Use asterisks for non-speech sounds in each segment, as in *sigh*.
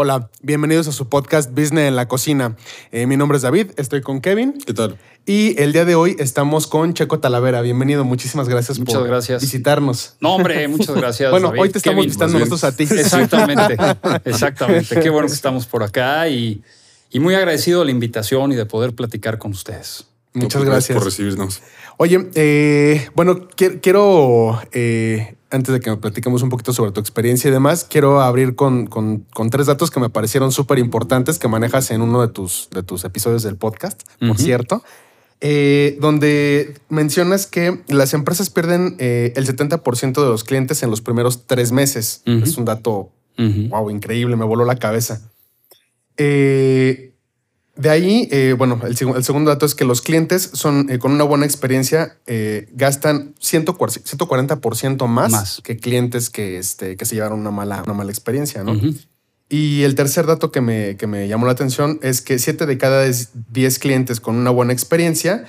Hola, bienvenidos a su podcast Business en la Cocina. Eh, mi nombre es David, estoy con Kevin. ¿Qué tal? Y el día de hoy estamos con Checo Talavera. Bienvenido, muchísimas gracias Muchas por gracias. visitarnos. No, hombre, muchas gracias. *laughs* Bueno, David. hoy te estamos Kevin. visitando nosotros a ti. *laughs* Exactamente, *laughs* exactamente. Qué bueno que estamos por acá y, y muy agradecido de la invitación y de poder platicar con ustedes. Muchas Gracias gracias. por recibirnos. Oye, eh, bueno, qui- quiero, eh, antes de que me platiquemos un poquito sobre tu experiencia y demás, quiero abrir con, con- con tres datos que me parecieron súper importantes que manejas en uno de tus, de tus episodios del podcast, por cierto, eh, donde mencionas que las empresas pierden eh, el 70% de los clientes en los primeros tres meses. Es un dato, wow, increíble, me voló la cabeza. Eh, de ahí, eh, bueno, el, seg- el segundo dato es que los clientes son eh, con una buena experiencia eh, gastan 140%, 140% más, Más. que clientes que, este, que se llevaron una mala, una mala experiencia, ¿no? Y el tercer dato que me, que me llamó la atención es que 7 de cada 10 clientes con una buena experiencia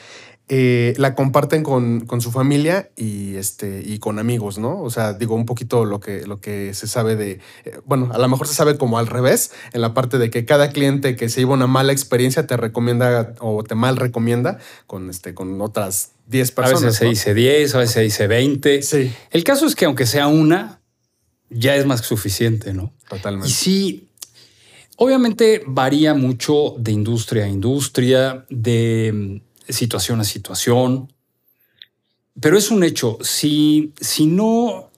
eh, la comparten con, con su familia y, este, y con amigos, ¿no? O sea, digo un poquito lo que, lo que se sabe de, eh, bueno, a lo mejor se sabe como al revés, en la parte de que cada cliente que se lleva una mala experiencia te recomienda o te mal recomienda con, este, con otras 10 A personas. veces se dice 10, a veces se dice 20. Sí, El caso es que aunque sea una, ya es más que suficiente, ¿no? Y totalmente. sí, obviamente varía mucho de industria a industria, de situación a situación, pero es un hecho, si, si, no,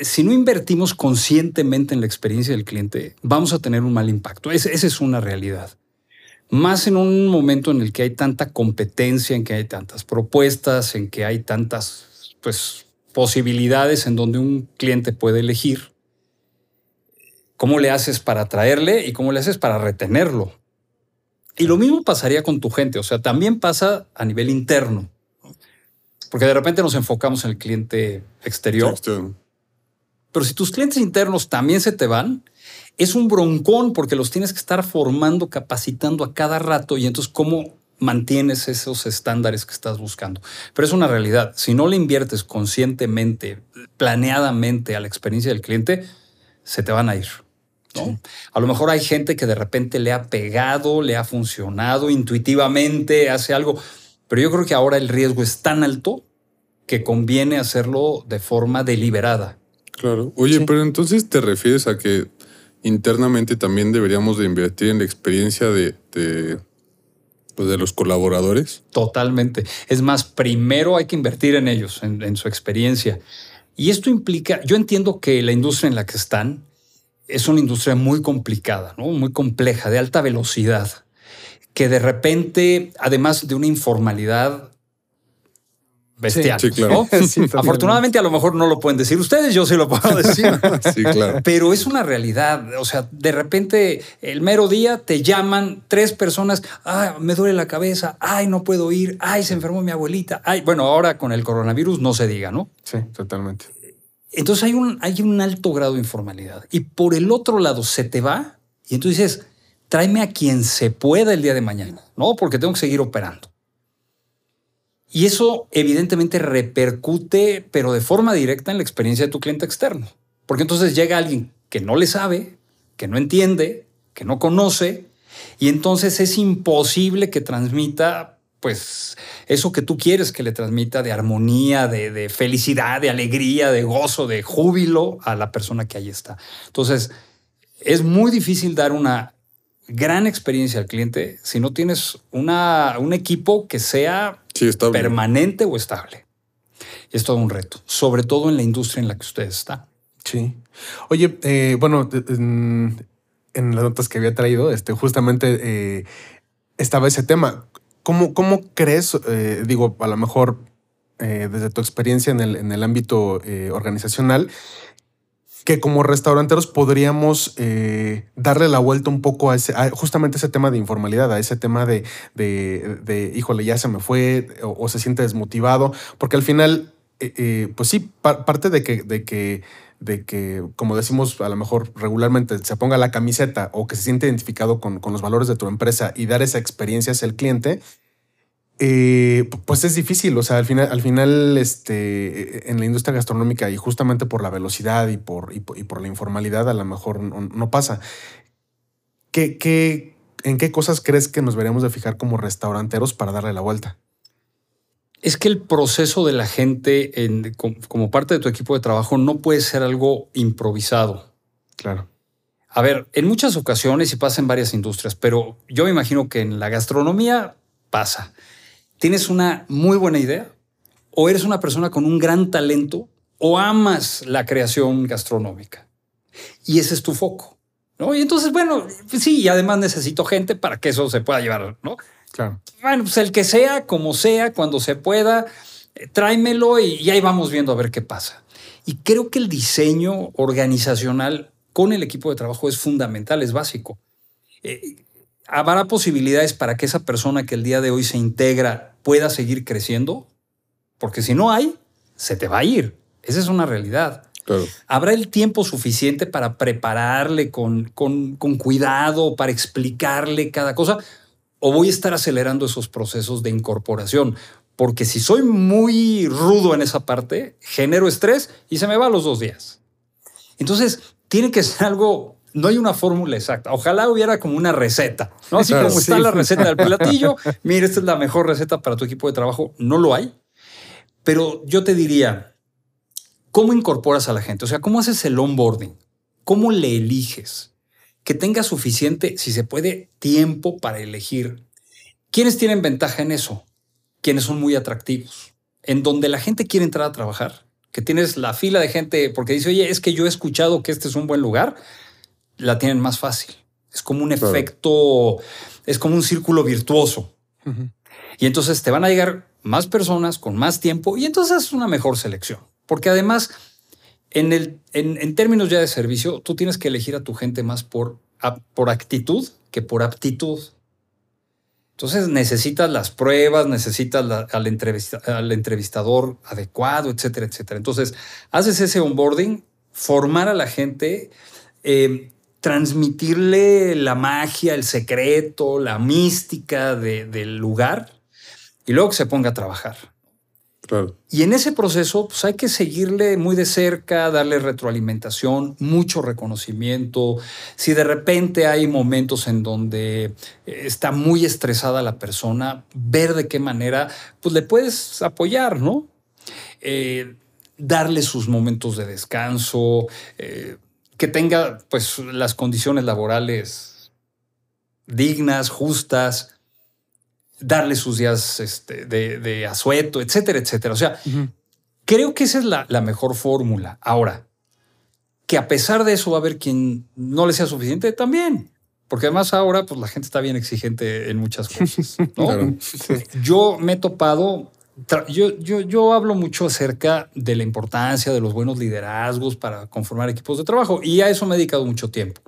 si no invertimos conscientemente en la experiencia del cliente, vamos a tener un mal impacto. Es- esa es una realidad. Más en un momento en el que hay tanta competencia, en que hay tantas propuestas, en que hay tantas pues, posibilidades en donde un cliente puede elegir cómo le haces para atraerle y cómo le haces para retenerlo. Y lo mismo pasaría con tu gente, o sea, también pasa a nivel interno, porque de repente nos enfocamos en el cliente exterior, pero si tus clientes internos también se te van, es un broncón porque los tienes que estar formando, capacitando a cada rato y entonces cómo mantienes esos estándares que estás buscando. Pero es una realidad, si no le inviertes conscientemente, planeadamente a la experiencia del cliente, se te van a ir. ¿No? A lo mejor hay gente que de repente le ha pegado, le ha funcionado intuitivamente, hace algo, pero yo creo que ahora el riesgo es tan alto que conviene hacerlo de forma deliberada. Claro. Oye, Sí. pero entonces te refieres a que internamente también deberíamos de invertir en la experiencia de, de, pues, de los colaboradores. Totalmente. Es más, primero hay que invertir en ellos, en, en su experiencia. Y esto implica, yo entiendo que la industria en la que están es una industria muy complicada, ¿no? muy compleja, de alta velocidad, que de repente, además de una informalidad bestial, Sí, sí, claro. ¿no? *laughs* Sí. Afortunadamente a lo mejor no lo pueden decir ustedes, yo sí lo puedo *laughs* decir. sí, claro. Pero es una realidad. O sea, de repente, el mero día te llaman tres personas. Ah, me duele la cabeza. Ay, no puedo ir. Ay, se enfermó mi abuelita. Ay, bueno, ahora con el coronavirus no se diga, ¿no? Sí, totalmente. Entonces hay un, hay un alto grado de informalidad. Y por el otro lado se te va y entonces dices, tráeme a quien se pueda el día de mañana, ¿no? Porque tengo que seguir operando. Y eso evidentemente repercute, pero de forma directa en la experiencia de tu cliente externo. Porque entonces llega alguien que no le sabe, que no entiende, que no conoce, y entonces es imposible que transmita pues eso que tú quieres que le transmita de armonía, de, de felicidad, de alegría, de gozo, de júbilo a la persona que ahí está. Entonces, es muy difícil dar una gran experiencia al cliente si no tienes una, un equipo que sea Sí, permanente o estable. Y es todo un reto, sobre todo en la industria en la que ustedes están. Sí. Oye, eh, bueno, en las notas que había traído, este, justamente eh, estaba ese tema. ¿Cómo, cómo crees, eh, digo, a lo mejor eh, desde tu experiencia en el, en el ámbito eh, organizacional, que como restauranteros podríamos darle la vuelta un poco a, ese, a justamente ese tema de informalidad, a ese tema de, de, de, híjole, ya se me fue o, se siente desmotivado, porque al final, pues sí, pa- parte de que, de que de que, como decimos a lo mejor regularmente, se ponga la camiseta o que se siente identificado con, con los valores de tu empresa y dar esa experiencia hacia el cliente, eh, pues es difícil. O sea, al final, al final este, en la industria gastronómica y justamente por la velocidad y por, y por, la informalidad, a lo mejor no, no pasa. ¿qué, qué, en qué cosas crees que nos deberíamos de fijar como restauranteros para darle la vuelta? Es que el proceso de la gente en- com- como parte de tu equipo de trabajo no puede ser algo improvisado. Claro. A ver, en muchas ocasiones y pasa en varias industrias, pero yo me imagino que en la gastronomía pasa. Tienes una muy buena idea o eres una persona con un gran talento o amas la creación gastronómica y ese es tu foco. ¿no? Y entonces, bueno, sí, y además necesito gente para que eso se pueda llevar, ¿no? Claro. Bueno, pues el que sea, como sea, cuando se pueda, eh, tráemelo y, y ahí vamos viendo a ver qué pasa. Y creo que el diseño organizacional con el equipo de trabajo es fundamental, es básico. Eh, ¿Habrá posibilidades para que esa persona que el día de hoy se integra pueda seguir creciendo? Porque si no hay, se te va a ir. Esa es una realidad. Claro. ¿Habrá el tiempo suficiente para prepararle con, con, con cuidado, para explicarle cada cosa? ¿O voy a estar acelerando esos procesos de incorporación? Porque si soy muy rudo en esa parte, genero estrés y se me va a los dos días. Entonces, tiene que ser algo, no hay una fórmula exacta. Ojalá hubiera como una receta, ¿no? Así Claro, como está la receta del platillo, *laughs* mira, esta es la mejor receta para tu equipo de trabajo. No lo hay. Pero yo te diría, ¿cómo incorporas a la gente? O sea, ¿cómo haces el onboarding? ¿Cómo le eliges? Que tenga suficiente, si se puede, tiempo para elegir. ¿Quiénes tienen ventaja en eso? Quienes son muy atractivos. En donde la gente quiere entrar a trabajar. Que tienes la fila de gente porque dice, oye, es que yo he escuchado que este es un buen lugar. La tienen más fácil. Es como un Claro. efecto, es como un círculo virtuoso. Y entonces te van a llegar más personas con más tiempo y entonces es una mejor selección. Porque además, en, el, en, en términos ya de servicio, tú tienes que elegir a tu gente más por, por actitud que por aptitud. Entonces necesitas las pruebas, necesitas al, entrevista- al entrevistador adecuado, etcétera, etcétera. Entonces, haces ese onboarding, formar a la gente, eh, transmitirle la magia, el secreto, la mística de- del lugar y luego que se ponga a trabajar. Y en ese proceso, pues hay que seguirle muy de cerca, darle retroalimentación, mucho reconocimiento. Si de repente hay momentos en donde eh, está muy estresada la persona, ver de qué manera, pues le puedes apoyar, ¿no? Eh, darle sus momentos de descanso, eh, que tenga pues las condiciones laborales dignas, justas, darle sus días este, de, de asueto, etcétera, etcétera. O sea, Ujú. creo que esa es la, la mejor fórmula. Ahora, que a pesar de eso va a haber quien no le sea suficiente también. Porque además ahora pues la gente está bien exigente en muchas cosas. *laughs* ¿no? Claro. Yo me he topado, yo, yo, yo hablo mucho acerca de la importancia de los buenos liderazgos para conformar equipos de trabajo y a eso me he dedicado mucho tiempo.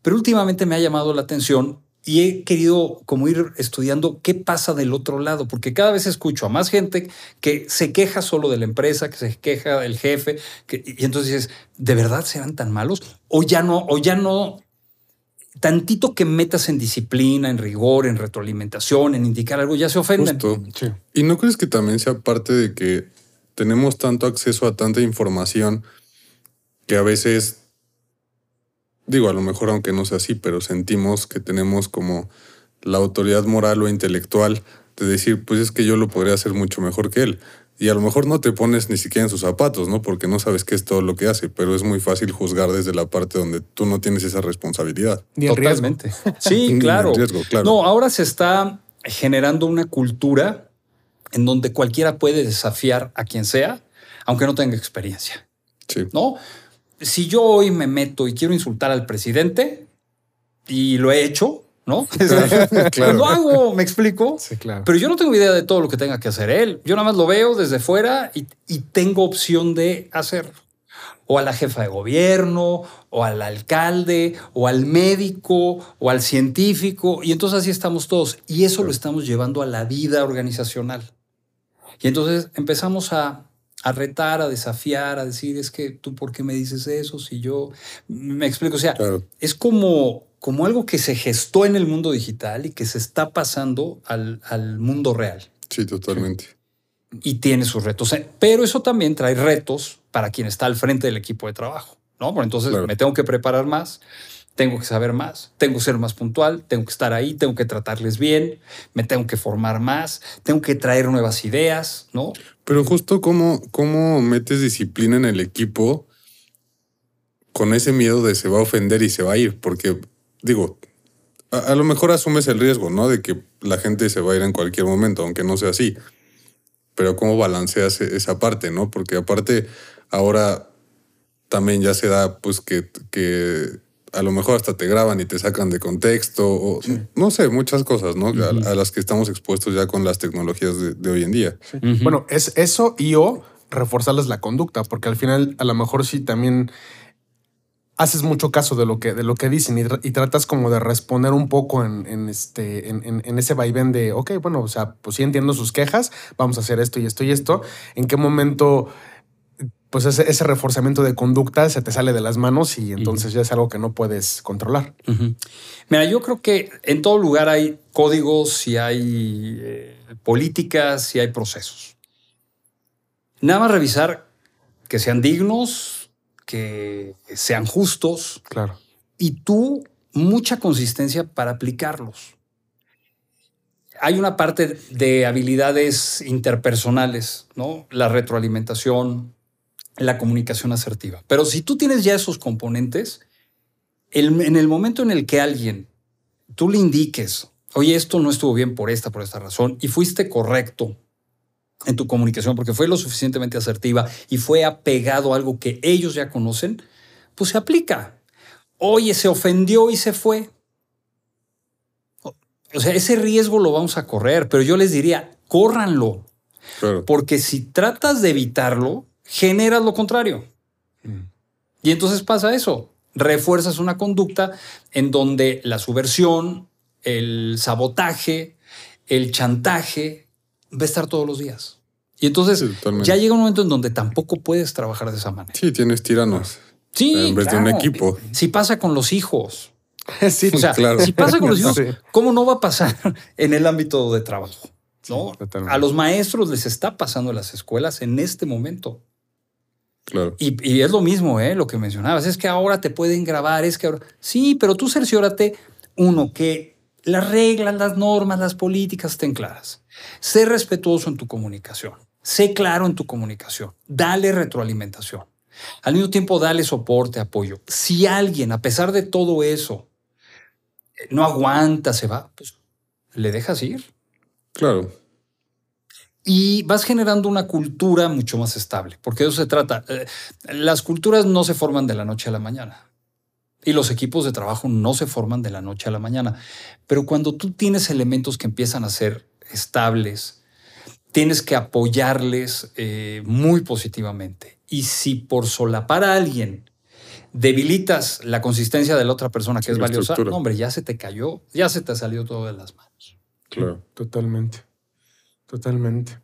Pero últimamente me ha llamado la atención y he querido como ir estudiando qué pasa del otro lado, porque cada vez escucho a más gente que se queja solo de la empresa, que se queja del jefe, que- y entonces dices, ¿de verdad serán tan malos? O ya no, o ya no, tantito que metas en disciplina, en rigor, en retroalimentación, en indicar algo, ya se ofenden. Justo. Sí. ¿Y no crees que también sea parte de que tenemos tanto acceso a tanta información que a veces, digo, a lo mejor aunque no sea así, pero sentimos que tenemos como la autoridad moral o intelectual de decir, pues es que yo lo podría hacer mucho mejor que él. Y a lo mejor no te pones ni siquiera en sus zapatos, ¿no? Porque no sabes qué es todo lo que hace, pero es muy fácil juzgar desde la parte donde tú no tienes esa responsabilidad. Ni el riesgo. Totalmente. *laughs* Sí, Ni claro. el riesgo, claro. No, ahora se está generando una cultura en donde cualquiera puede desafiar a quien sea, aunque no tenga experiencia. Sí. ¿No? Si yo hoy me meto y quiero insultar al presidente, y lo he hecho, ¿no? *laughs* Pues lo hago, me explico. Sí, claro. Pero yo no tengo idea de todo lo que tenga que hacer él. Yo nada más lo veo desde fuera y, y tengo opción de hacerlo. O a la jefa de gobierno, o al alcalde, o al médico, o al científico. Y entonces así estamos todos. Y eso lo estamos llevando a la vida organizacional. Y entonces empezamos a, a retar, a desafiar, a decir, es que tú, ¿por qué me dices eso? Si yo me explico, o sea, Claro. es como, como algo que se gestó en el mundo digital y que se está pasando al, al mundo real. Sí, totalmente. Y tiene sus retos. Pero eso también trae retos para quien está al frente del equipo de trabajo, ¿no? Entonces Claro. me tengo que preparar más, tengo que saber más, tengo que ser más puntual, tengo que estar ahí, tengo que tratarles bien, me tengo que formar más, tengo que traer nuevas ideas, ¿no? Pero justo cómo, cómo metes disciplina en el equipo con ese miedo de se va a ofender y se va a ir, porque digo, a, a lo mejor asumes el riesgo, ¿no? De que la gente se va a ir en cualquier momento, aunque no sea así. Pero cómo balanceas e- esa parte, ¿no? Porque aparte ahora también ya se da, pues que, que a lo mejor hasta te graban y te sacan de contexto, o no sé, muchas cosas, ¿no? A- a, las que estamos expuestos ya con las tecnologías de, de hoy en día. Bueno, es eso y o reforzarles la conducta, porque al final a lo mejor sí también haces mucho caso de lo que, de lo que dicen y, tra- y tratas como de responder un poco en, en este, en, en- en ese vaivén de, ok, bueno, o sea, pues sí entiendo sus quejas, vamos a hacer esto y esto y esto. ¿En qué momento, pues ese, ese reforzamiento de conducta se te sale de las manos y entonces ya es algo que no puedes controlar? Mira, yo creo que en todo lugar hay códigos y hay eh, políticas y hay procesos. Nada más revisar que sean dignos, que sean justos Claro. y tú mucha consistencia para aplicarlos. Hay una parte de habilidades interpersonales, ¿no? La retroalimentación, la comunicación asertiva. Pero si tú tienes ya esos componentes, el- en el momento en el que alguien tú le indiques, oye, esto no estuvo bien por esta, por esta razón, y fuiste correcto en tu comunicación porque fue lo suficientemente asertiva y fue apegado a algo que ellos ya conocen, pues se aplica. Oye, se ofendió y se fue. O sea, ese riesgo lo vamos a correr, pero yo les diría, córranlo, Claro. porque si tratas de evitarlo, generas lo contrario. Y entonces pasa eso. Refuerzas una conducta en donde la subversión, el sabotaje, el chantaje va a estar todos los días. Y entonces Sí, ya llega un momento en donde tampoco puedes trabajar de esa manera. Sí, tienes tiranos. Sí, En vez de un equipo. Si pasa con los hijos. *laughs* sí, O sea, claro. si pasa con los *laughs* hijos. ¿cómo no va a pasar *laughs* en el ámbito de trabajo? ¿no? a los maestros les está pasando en las escuelas en este momento. Claro. Y, y es lo mismo, ¿eh? lo que mencionabas. Es que ahora te pueden grabar, es que ahora. Sí, pero tú cerciórate, uno, que las reglas, las normas, las políticas estén claras. Sé respetuoso en tu comunicación. Sé claro en tu comunicación. Dale retroalimentación. Al mismo tiempo, dale soporte, apoyo. Si alguien, a pesar de todo eso, eh, no aguanta, se va, pues le dejas ir Claro. Y vas generando una cultura mucho más estable, porque de eso se trata. Eh, Las culturas no se forman de la noche a la mañana y los equipos de trabajo no se forman de la noche a la mañana, pero cuando tú tienes elementos que empiezan a ser estables, tienes que apoyarles eh, muy positivamente. Y si por solapar a alguien debilitas la consistencia de la otra persona que Sí, es valiosa, no, hombre, ya se te cayó, ya se te salió todo de las manos. Claro. Totalmente. Totalmente.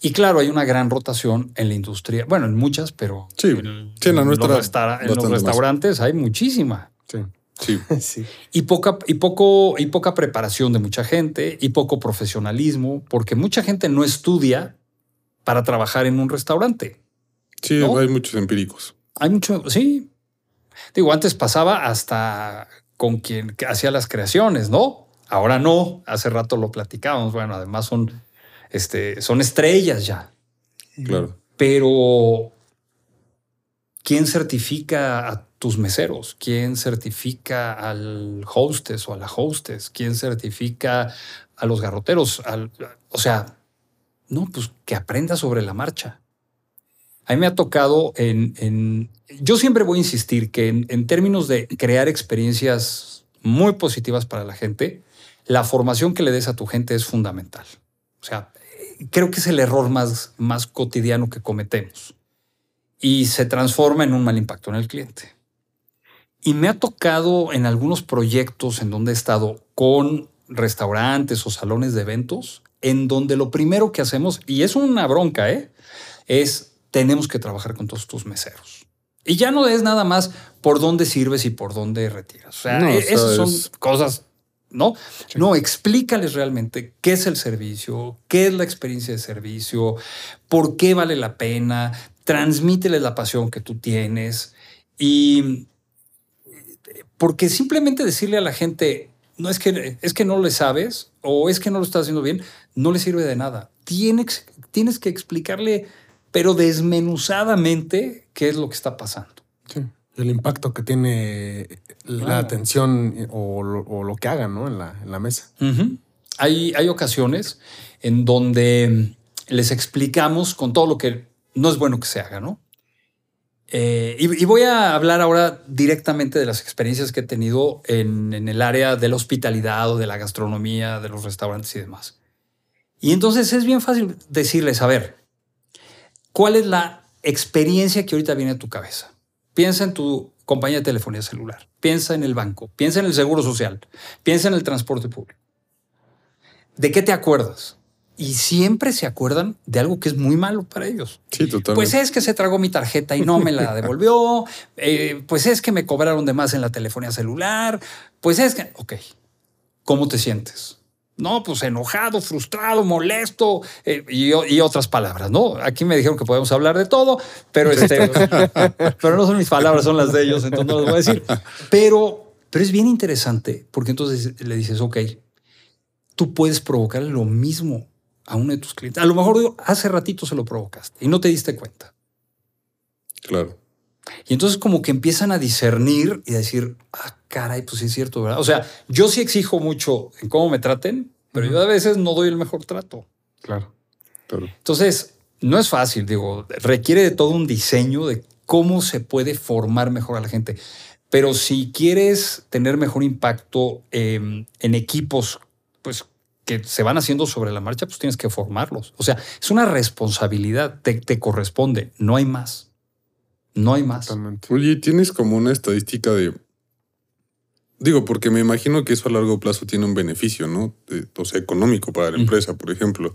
Y claro, hay una gran rotación en la industria, bueno, en muchas, pero Sí, en, sí, en la los nuestra restaura- en los más. restaurantes hay muchísima. Sí. Sí. *laughs* Sí. Y poca, y, poco, y poca preparación de mucha gente y poco profesionalismo, porque mucha gente no estudia para trabajar en un restaurante. Sí, ¿No? hay muchos empíricos. Hay mucho, sí. Digo, antes pasaba hasta con quien hacía las creaciones, ¿no? Ahora no. Hace rato lo platicábamos. Bueno, además son, este, son estrellas ya. Claro. Pero, ¿quién certifica a tus meseros? ¿Quién certifica al hostess o a la hostess? ¿Quién certifica a los garroteros? Al- o sea, no, pues que aprenda sobre la marcha. A mí me ha tocado en... en- yo siempre voy a insistir que en, en términos de crear experiencias muy positivas para la gente, la formación que le des a tu gente es fundamental. O sea, creo que es el error más, más cotidiano que cometemos y se transforma en un mal impacto en el cliente. Y me ha tocado en algunos proyectos en donde he estado con restaurantes o salones de eventos, en donde lo primero que hacemos, y es una bronca, ¿eh? es tenemos que trabajar con todos tus meseros. Y ya no es nada más por dónde sirves y por dónde retiras. O sea, No, e- esas son cosas, ¿no? No, explícales realmente qué es el servicio, qué es la experiencia de servicio, por qué vale la pena, transmíteles la pasión que tú tienes y Porque simplemente decirle a la gente, no es que, es que no le sabes o es que no lo estás haciendo bien, no le sirve de nada. Tienes, tienes que explicarle, pero desmenuzadamente, qué es lo que está pasando. Sí. El impacto que tiene la Claro. atención o lo, o lo que hagan ¿no? en, la, en la mesa. Hay, hay ocasiones en donde les explicamos con todo lo que no es bueno que se haga, ¿no? Eh, y, y voy a hablar ahora directamente de las experiencias que he tenido en, en el área de la hospitalidad o de la gastronomía, de los restaurantes y demás. Y entonces es bien fácil decirles, a ver, ¿cuál es la experiencia que ahorita viene a tu cabeza? Piensa en tu compañía de telefonía celular, piensa en el banco, piensa en el seguro social, piensa en el transporte público. ¿De qué te acuerdas? Y siempre se acuerdan de algo que es muy malo para ellos. Sí, totalmente. Pues es que se tragó mi tarjeta y no me la *laughs* devolvió. Eh, pues es que me cobraron de más en la telefonía celular. Pues es que, ok, ¿cómo te sientes? No, pues enojado, frustrado, molesto eh, y, y otras palabras, ¿no? Aquí me dijeron que podemos hablar de todo, pero, este, *laughs* pero no son mis palabras, son las de ellos, entonces no las voy a decir. Pero, pero es bien interesante porque entonces le dices, ok, tú puedes provocar lo mismo a uno de tus clientes. A lo mejor hace ratito se lo provocaste y no te diste cuenta. Claro. Y entonces como que empiezan a discernir y a decir, ah, caray, pues sí es cierto, ¿verdad? O sea, yo sí exijo mucho en cómo me traten, pero yo a veces no doy el mejor trato. Claro. Entonces, no es fácil, digo, requiere de todo un diseño de cómo se puede formar mejor a la gente. Pero si quieres tener mejor impacto eh, en equipos, pues que se van haciendo sobre la marcha, pues tienes que formarlos. O sea, es una responsabilidad, te, te corresponde, no hay más. No hay más. Oye, ¿tienes como una estadística de... Digo, porque me imagino que eso a largo plazo tiene un beneficio, ¿no? De- o sea, económico para la Mm. empresa, por ejemplo.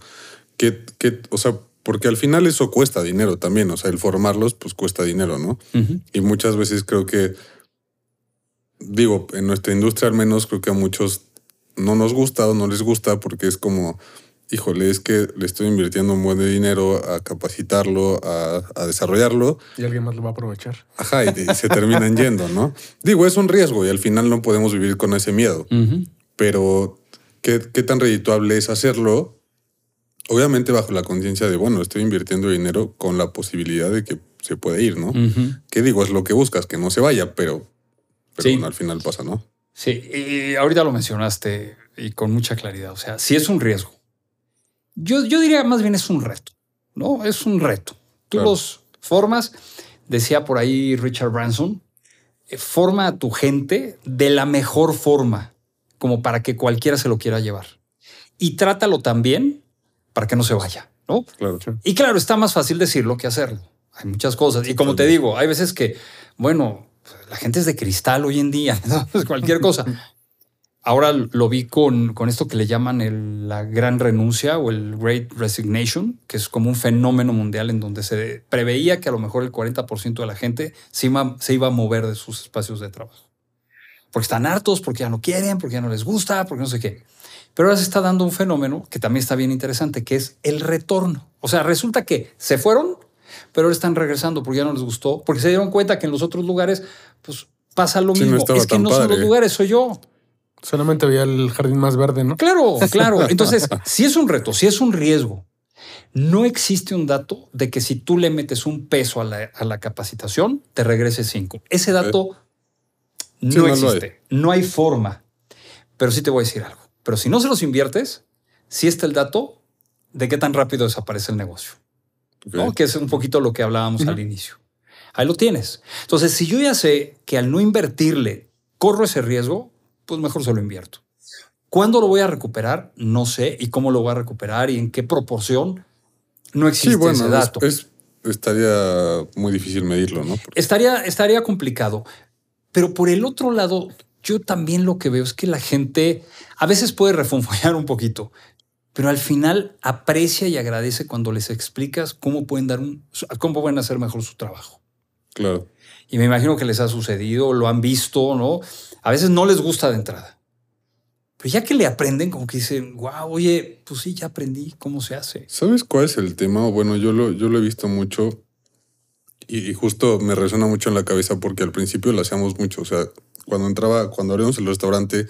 O sea, porque al final eso cuesta dinero también, o sea, el formarlos pues cuesta dinero, ¿no? Y muchas veces creo que, digo, en nuestra industria al menos creo que a muchos no nos gusta o no les gusta porque es como, híjole, es que le estoy invirtiendo un buen de dinero a capacitarlo, a, a desarrollarlo, Y alguien más lo va a aprovechar. ajá, y, y se terminan *laughs* yendo, ¿no? Digo, es un riesgo y al final no podemos vivir con ese miedo, pero ¿qué, qué tan redituable es hacerlo? Obviamente bajo la conciencia de, bueno, estoy invirtiendo dinero con la posibilidad de que se puede ir, ¿no? ¿Qué digo? Es lo que buscas, que no se vaya, pero, pero Sí. bueno, al final pasa, ¿no? Sí, y ahorita lo mencionaste y con mucha claridad. O sea, si es un riesgo. Yo, yo diría más bien es un reto, ¿no? Es un reto. Tú Claro. los formas, decía por ahí Richard Branson, eh, forma a tu gente de la mejor forma, como para que cualquiera se lo quiera llevar. Y trátalo también para que no se vaya, ¿no? Claro. Y claro, está más fácil decirlo que hacerlo. Hay muchas cosas. Y como te digo, hay veces que, bueno, la gente es de cristal hoy en día, *laughs* ¿no? Cualquier cosa. *laughs* Ahora lo vi con, con esto que le llaman el- la gran renuncia o el Great Resignation, que es como un fenómeno mundial en donde se preveía que a lo mejor el 40% de la gente se iba, se iba a mover de sus espacios de trabajo. Porque están hartos, porque ya no quieren, porque ya no les gusta, porque no sé qué. Pero ahora se está dando un fenómeno que también está bien interesante, que es el retorno. O sea, resulta que se fueron, pero ahora están regresando porque ya no les gustó, porque se dieron cuenta que en los otros lugares, pues pasa lo Sí, mismo. es que no son los lugares, soy yo. Solamente veía el jardín más verde, ¿no? Claro, claro. *laughs* Entonces, si es un reto, si es un riesgo, no existe un dato de que si tú le metes un peso a la, a la capacitación, te regrese cinco. Ese dato no, Sí, no hay. existe. No hay forma. Pero sí te voy a decir algo. Pero si no se los inviertes, sí está el dato de qué tan rápido desaparece el negocio. Ok. ¿no? Que es un poquito lo que hablábamos al inicio. Ahí lo tienes. Entonces, si yo ya sé que al no invertirle corro ese riesgo, pues mejor se lo invierto. ¿Cuándo lo voy a recuperar? No sé. ¿Y cómo lo voy a recuperar? ¿Y en qué proporción? No existe Sí, bueno, ese es- dato. es- estaría muy difícil medirlo, ¿no? Porque- Estaría, estaría complicado. Pero por el otro lado, yo también lo que veo es que la gente a veces puede refunfuñar un poquito, pero al final aprecia y agradece cuando les explicas cómo pueden dar un, cómo pueden hacer mejor su trabajo. claro. Y me imagino que les ha sucedido, lo han visto, ¿no? A veces no les gusta de entrada. Pero ya que le aprenden, como que dicen, wow, oye, pues sí, ya aprendí cómo se hace. ¿Sabes cuál es el tema? Bueno, yo lo, yo lo he visto mucho Y, y justo me resuena mucho en la cabeza porque al principio lo hacíamos mucho. O sea, cuando entraba, cuando abrimos el restaurante,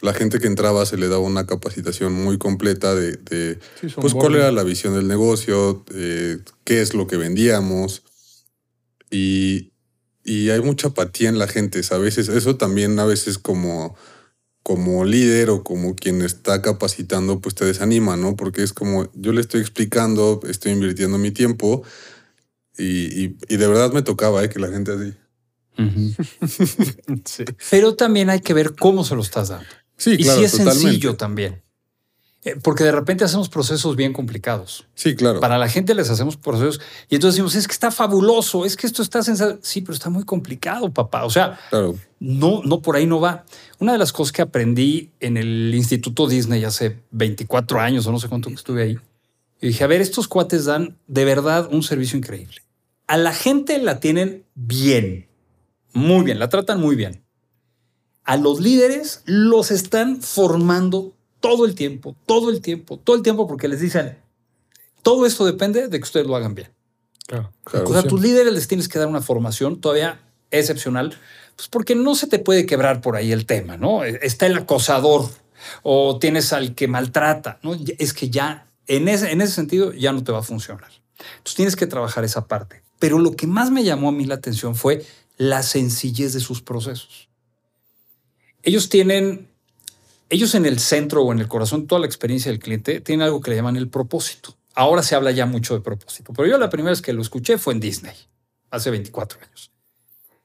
la gente que entraba se le daba una capacitación muy completa de, de Sí, son pues, cuál era la visión del negocio, eh, qué es lo que vendíamos. Y, y hay mucha apatía en la gente, ¿sabes? Es- Eso también a veces como, como líder o como quien está capacitando, pues te desanima, ¿no? Porque es como, yo le estoy explicando, estoy invirtiendo mi tiempo y, y- y de verdad me tocaba, ¿eh? Que la gente así. *laughs* Sí. Pero también hay que ver cómo se lo estás dando. Sí, y claro, si es totalmente. sencillo también. Eh, Porque de repente hacemos procesos bien complicados. Sí, claro. Para la gente les hacemos procesos y entonces decimos, es que está fabuloso, es que esto está sensacional. Sí, pero está muy complicado, papá. O sea, Claro. no, no por ahí no va. Una de las cosas que aprendí en el Instituto Disney hace 24 años o no sé cuánto que estuve ahí, y dije, a ver, estos cuates dan de verdad un servicio increíble. A la gente la tienen bien, muy bien, la tratan muy bien. A los líderes los están formando todo el tiempo, todo el tiempo, todo el tiempo, porque les dicen, todo esto depende de que ustedes lo hagan bien. Claro. Claro. O sea, a tus líderes les tienes que dar una formación todavía excepcional, pues porque no se te puede quebrar por ahí el tema, ¿no? Está el acosador o tienes al que maltrata, ¿no? Es que ya en ese, en ese sentido ya no te va a funcionar. Entonces tienes que trabajar esa parte. Pero lo que más me llamó a mí la atención fue la sencillez de sus procesos. Ellos tienen, ellos en el centro o en el corazón, toda la experiencia del cliente, tienen algo que le llaman el propósito. Ahora se habla ya mucho de propósito, pero yo la primera vez que lo escuché fue en Disney, hace 24 años.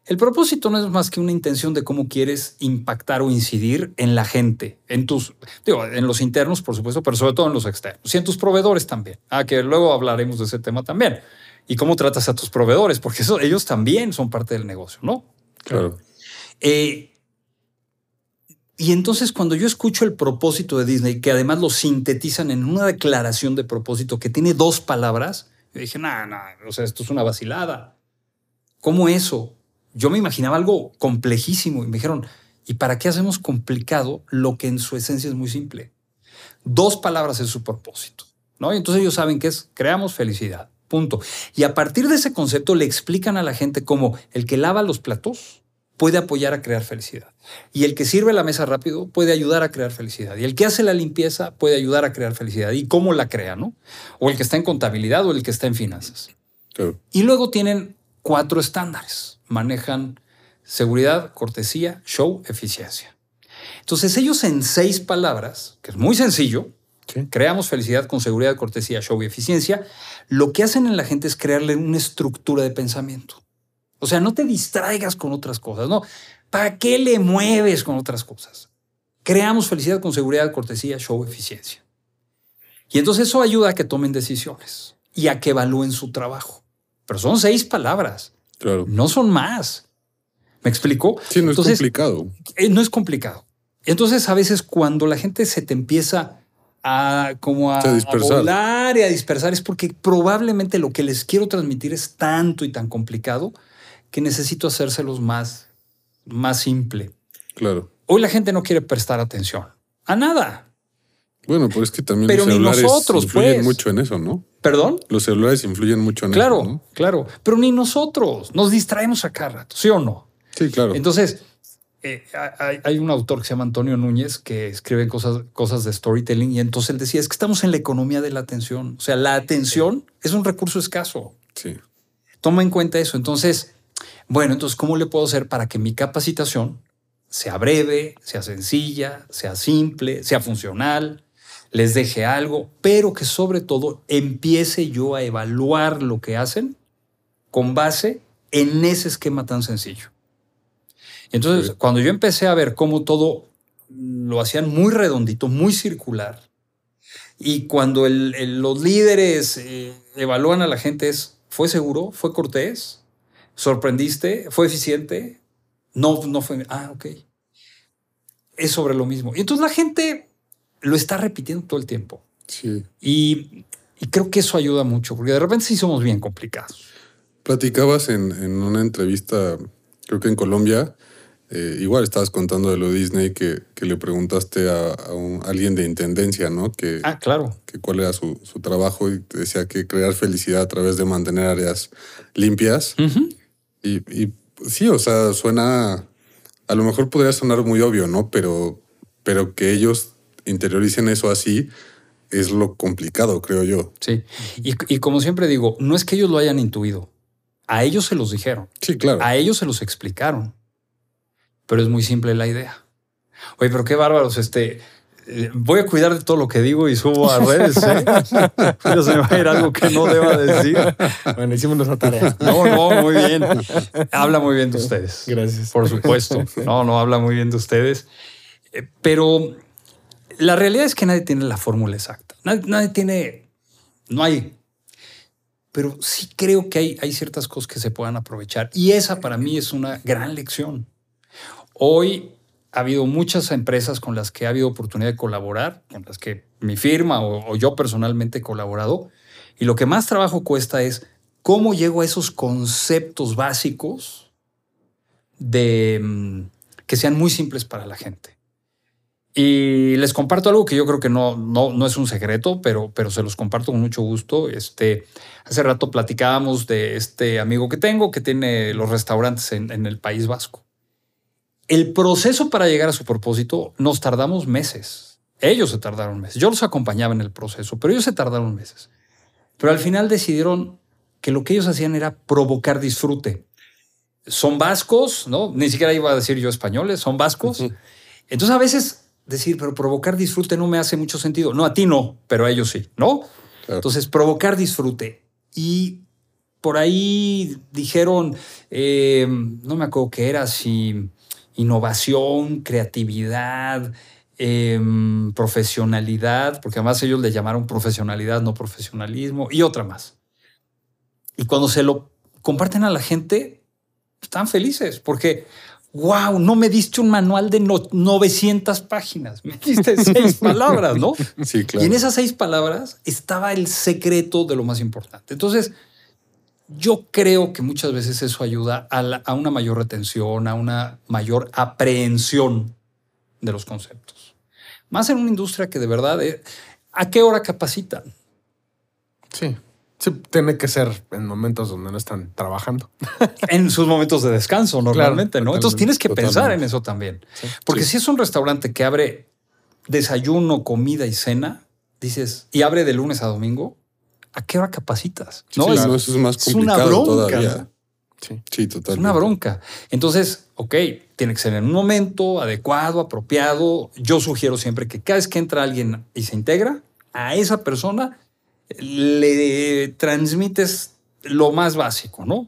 El propósito no es más que una intención de cómo quieres impactar o incidir en la gente, en tus, digo, en los internos, por supuesto, pero sobre todo en los externos y en tus proveedores también. Ah, que luego hablaremos de ese tema también. Y cómo tratas a tus proveedores, porque eso, ellos también son parte del negocio, ¿no? Claro. Eh, y entonces cuando yo escucho el propósito de Disney, que además lo sintetizan en una declaración de propósito que tiene dos palabras, yo dije, no, no, o sea, esto es una vacilada. ¿Cómo eso? Yo me imaginaba algo complejísimo y me dijeron, ¿y para qué hacemos complicado lo que en su esencia es muy simple? Dos palabras es su propósito, ¿no? Y entonces ellos saben que es creamos felicidad, punto. Y a partir de ese concepto le explican a la gente cómo el que lava los platos puede apoyar a crear felicidad. Y el que sirve la mesa rápido puede ayudar a crear felicidad. Y el que hace la limpieza puede ayudar a crear felicidad. ¿Y cómo la crea, no? O el que está en contabilidad o el que está en finanzas. Y luego tienen cuatro estándares. Manejan seguridad, cortesía, show, eficiencia. Entonces ellos en seis palabras, que es muy sencillo, Sí. creamos felicidad con seguridad, cortesía, show y eficiencia, lo que hacen en la gente es crearle una estructura de pensamiento. O sea, no te distraigas con otras cosas, ¿no? ¿Para qué le mueves con otras cosas? Creamos felicidad con seguridad, cortesía, show, eficiencia. Y entonces eso ayuda a que tomen decisiones y a que evalúen su trabajo. Pero son seis palabras, Claro. no son más. ¿Me explico? Sí, no es complicado. eh, no es complicado. Entonces, a veces cuando la gente se te empieza a como a, a volar y a dispersar, es porque probablemente lo que les quiero transmitir es tanto y tan complicado que necesito hacérselos más, más simple. Claro. Hoy la gente no quiere prestar atención a nada. Bueno, pues es que también Pero los celulares nosotros, influyen pues. mucho en eso, ¿no? ¿Perdón? Los celulares influyen mucho en Claro, eso, ¿no? claro. Pero ni nosotros nos distraemos a cada rato, ¿sí o no? Sí, claro. Entonces, eh, hay, hay un autor que se llama Antonio Núñez que escribe cosas, cosas de storytelling y entonces él decía, es que estamos en la economía de la atención. O sea, la atención es un recurso escaso. sí. Toma en cuenta eso. Entonces, bueno, entonces, ¿cómo le puedo hacer para que mi capacitación sea breve, sea sencilla, sea simple, sea funcional, les deje algo, pero que sobre todo empiece yo a evaluar lo que hacen con base en ese esquema tan sencillo? Entonces, Sí. cuando yo empecé a ver cómo todo lo hacían muy redondito, muy circular, y cuando el- el- los líderes eh, evalúan a la gente es, ¿fue seguro? ¿Fue cortés? ¿Sorprendiste? ¿Fue eficiente? No, no fue. Ah, ok. Es sobre lo mismo. Y entonces la gente lo está repitiendo todo el tiempo. Sí. Y, y creo que eso ayuda mucho, porque de repente sí somos bien complicados. Platicabas en, en una entrevista, creo que en Colombia, Eh, igual estabas contando de lo Disney que, que le preguntaste a, a un- alguien de intendencia, ¿no? Que, Ah, claro. que cuál era su, su trabajo y te decía que crear felicidad a través de mantener áreas limpias. Ujú. Y, y sí, o sea, suena, a lo mejor podría sonar muy obvio, ¿no? Pero, pero que ellos interioricen eso así es lo complicado, creo yo. Sí. Y, y como siempre digo, no es que ellos lo hayan intuido. A ellos se los dijeron. Sí, claro. A ellos se los explicaron. Pero es muy simple la idea. Oye, pero qué bárbaros. Este, voy a cuidar de todo lo que digo y subo a redes. ¿eh? *laughs* Ya se me va a ir algo que no deba decir. Bueno, hicimos nuestra tarea. No, no, muy bien. Habla muy bien de ustedes. Gracias. Por supuesto. No, no habla muy bien de ustedes. Eh, Pero la realidad es que nadie tiene la fórmula exacta. Nadie, nadie tiene. No hay. Pero sí creo que hay, hay ciertas cosas que se puedan aprovechar. Y esa para mí es una gran lección. Hoy ha habido muchas empresas con las que ha habido oportunidad de colaborar, con las que mi firma o, yo personalmente he colaborado. Y lo que más trabajo cuesta es cómo llego a esos conceptos básicos de mm, que sean muy simples para la gente. Y les comparto algo que yo creo que no, no, no es un secreto, pero, pero se los comparto con mucho gusto. Este, hace rato platicábamos de este amigo que tengo que tiene los restaurantes en el País Vasco. El proceso para llegar a su propósito nos tardamos meses. Ellos se tardaron meses. Yo los acompañaba en el proceso, pero ellos se tardaron meses. Pero al final decidieron que lo que ellos hacían era provocar disfrute. Son vascos, ¿no? Ni siquiera iba a decir yo españoles, son vascos. Entonces a veces decir, pero provocar disfrute no me hace mucho sentido. No, a ti no, pero a ellos sí, ¿no? Claro. Entonces, provocar disfrute. Y por ahí dijeron, eh, no me acuerdo qué era, si innovación, creatividad, eh, profesionalidad, porque además ellos le llamaron profesionalidad, no profesionalismo, y otra más. Y cuando se lo comparten a la gente, están felices, porque, wow, no me diste un manual de no- 900 páginas, me diste *laughs* seis palabras, ¿no? Sí, claro. Y en esas seis palabras estaba el secreto de lo más importante. Entonces, yo creo que muchas veces eso ayuda a, la- a una mayor retención, a una mayor aprehensión de los conceptos. Más en una industria que de verdad, eh, ¿a qué hora capacitan? Sí. Sí, tiene que ser en momentos donde no están trabajando. *laughs* En sus momentos de descanso, normalmente, ¿no? Entonces tienes que pensar en eso también. Sí. Porque Sí. si es un restaurante que abre desayuno, comida y cena, dices, y abre de lunes a domingo, ¿a qué hora capacitas? No, es, no, eso es más es una complicado bronca, todavía. Sí. Sí, es totalmente. una bronca. Entonces, ok, tiene que ser en un momento adecuado, apropiado. Yo sugiero siempre que cada vez que entra alguien y se integra, a esa persona le transmites lo más básico, ¿no?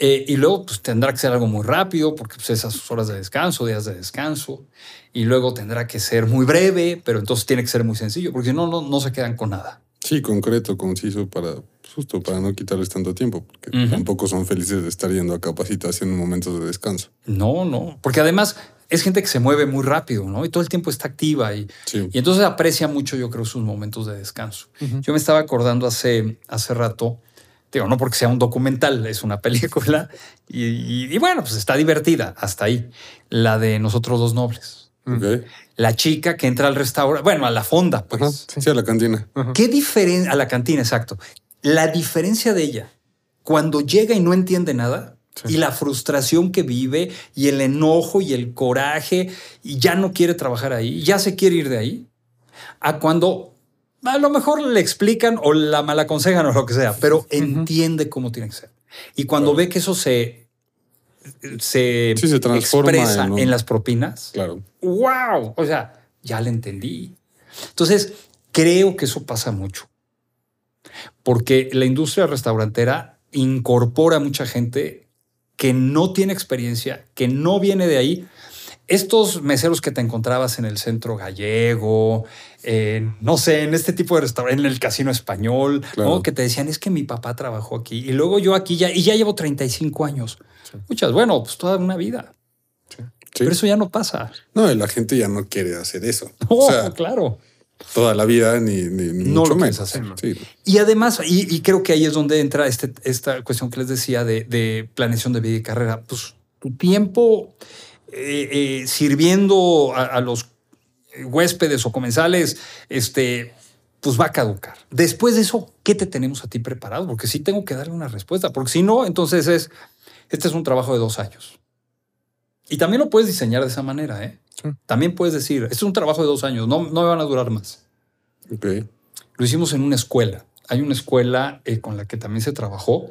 Eh, y luego pues, tendrá que ser algo muy rápido, porque pues, esas sus horas de descanso, días de descanso. Y luego tendrá que ser muy breve, pero entonces tiene que ser muy sencillo, porque si no, no, no se quedan con nada. Sí, concreto, conciso, para justo para no quitarles tanto tiempo, porque tampoco son felices de estar yendo a capacitación en momentos de descanso. No, no, porque además es gente que se mueve muy rápido, ¿no? Y todo el tiempo está activa y, Sí. y entonces aprecia mucho, yo creo, sus momentos de descanso. Yo me estaba acordando hace, hace rato, digo, no porque sea un documental, es una *laughs* película, y, y- y bueno, pues está divertida hasta ahí. La de Nosotros dos Nobles. La chica que entra al restaurante, bueno, a la fonda, pues. Ajá. Sí. a la cantina. ¿Qué diferencia? A la cantina, exacto. La diferencia de ella cuando llega y no entiende nada Sí. y la frustración que vive y el enojo y el coraje y ya no quiere trabajar ahí, ya se quiere ir de ahí, a cuando a lo mejor le explican o la malaconsejan o lo que sea, pero entiende cómo tiene que ser. Y cuando ve que eso se, se, Sí, se transforma expresa en un- en las propinas, Claro. wow, o sea, ya le entendí. Entonces, creo que eso pasa mucho. Porque la industria restaurantera incorpora a mucha gente que no tiene experiencia, que no viene de ahí. Estos meseros que te encontrabas en el centro gallego, en, no sé, en este tipo de restaurante, en el casino español, Claro. ¿no? que te decían, es que mi papá trabajó aquí y luego yo aquí ya, y ya llevo 35 años. Muchas, bueno, pues toda una vida. Sí. Pero eso ya no pasa. No, y la gente ya no quiere hacer eso. *laughs* No, o sea, claro. toda la vida ni, ni, ni No mucho lo menos. hacer. Sí. Y además, y, y creo que ahí es donde entra este, esta cuestión que les decía de, de planeación de vida y carrera. Pues tu tiempo eh, eh, sirviendo a, a los huéspedes o comensales, este, pues va a caducar. Después de eso, ¿qué te tenemos a ti preparado? Porque sí tengo que darle una respuesta, porque si no, entonces es, este es un trabajo de dos años. Y también lo puedes diseñar de esa manera, ¿eh? Sí. También puedes decir, este es un trabajo de dos años, no, no me van a durar más. Lo hicimos en una escuela. Hay una escuela eh, con la que también se trabajó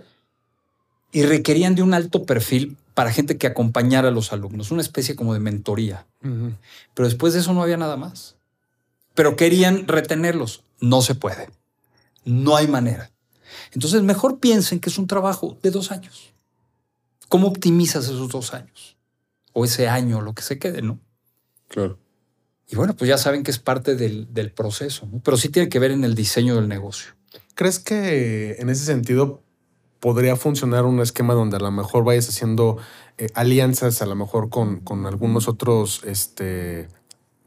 y requerían de un alto perfil para gente que acompañara a los alumnos, una especie como de mentoría. Pero después de eso no había nada más. Pero querían retenerlos. No se puede. No hay manera. Entonces, mejor piensen que es un trabajo de dos años. ¿Cómo optimizas esos dos años? O ese año, lo que se quede, ¿no? Claro. Y bueno, pues ya saben que es parte del, del proceso, ¿no? Pero sí tiene que ver en el diseño del negocio. ¿Crees que en ese sentido podría funcionar un esquema donde a lo mejor vayas haciendo eh, alianzas, a lo mejor con, con algunos otros este,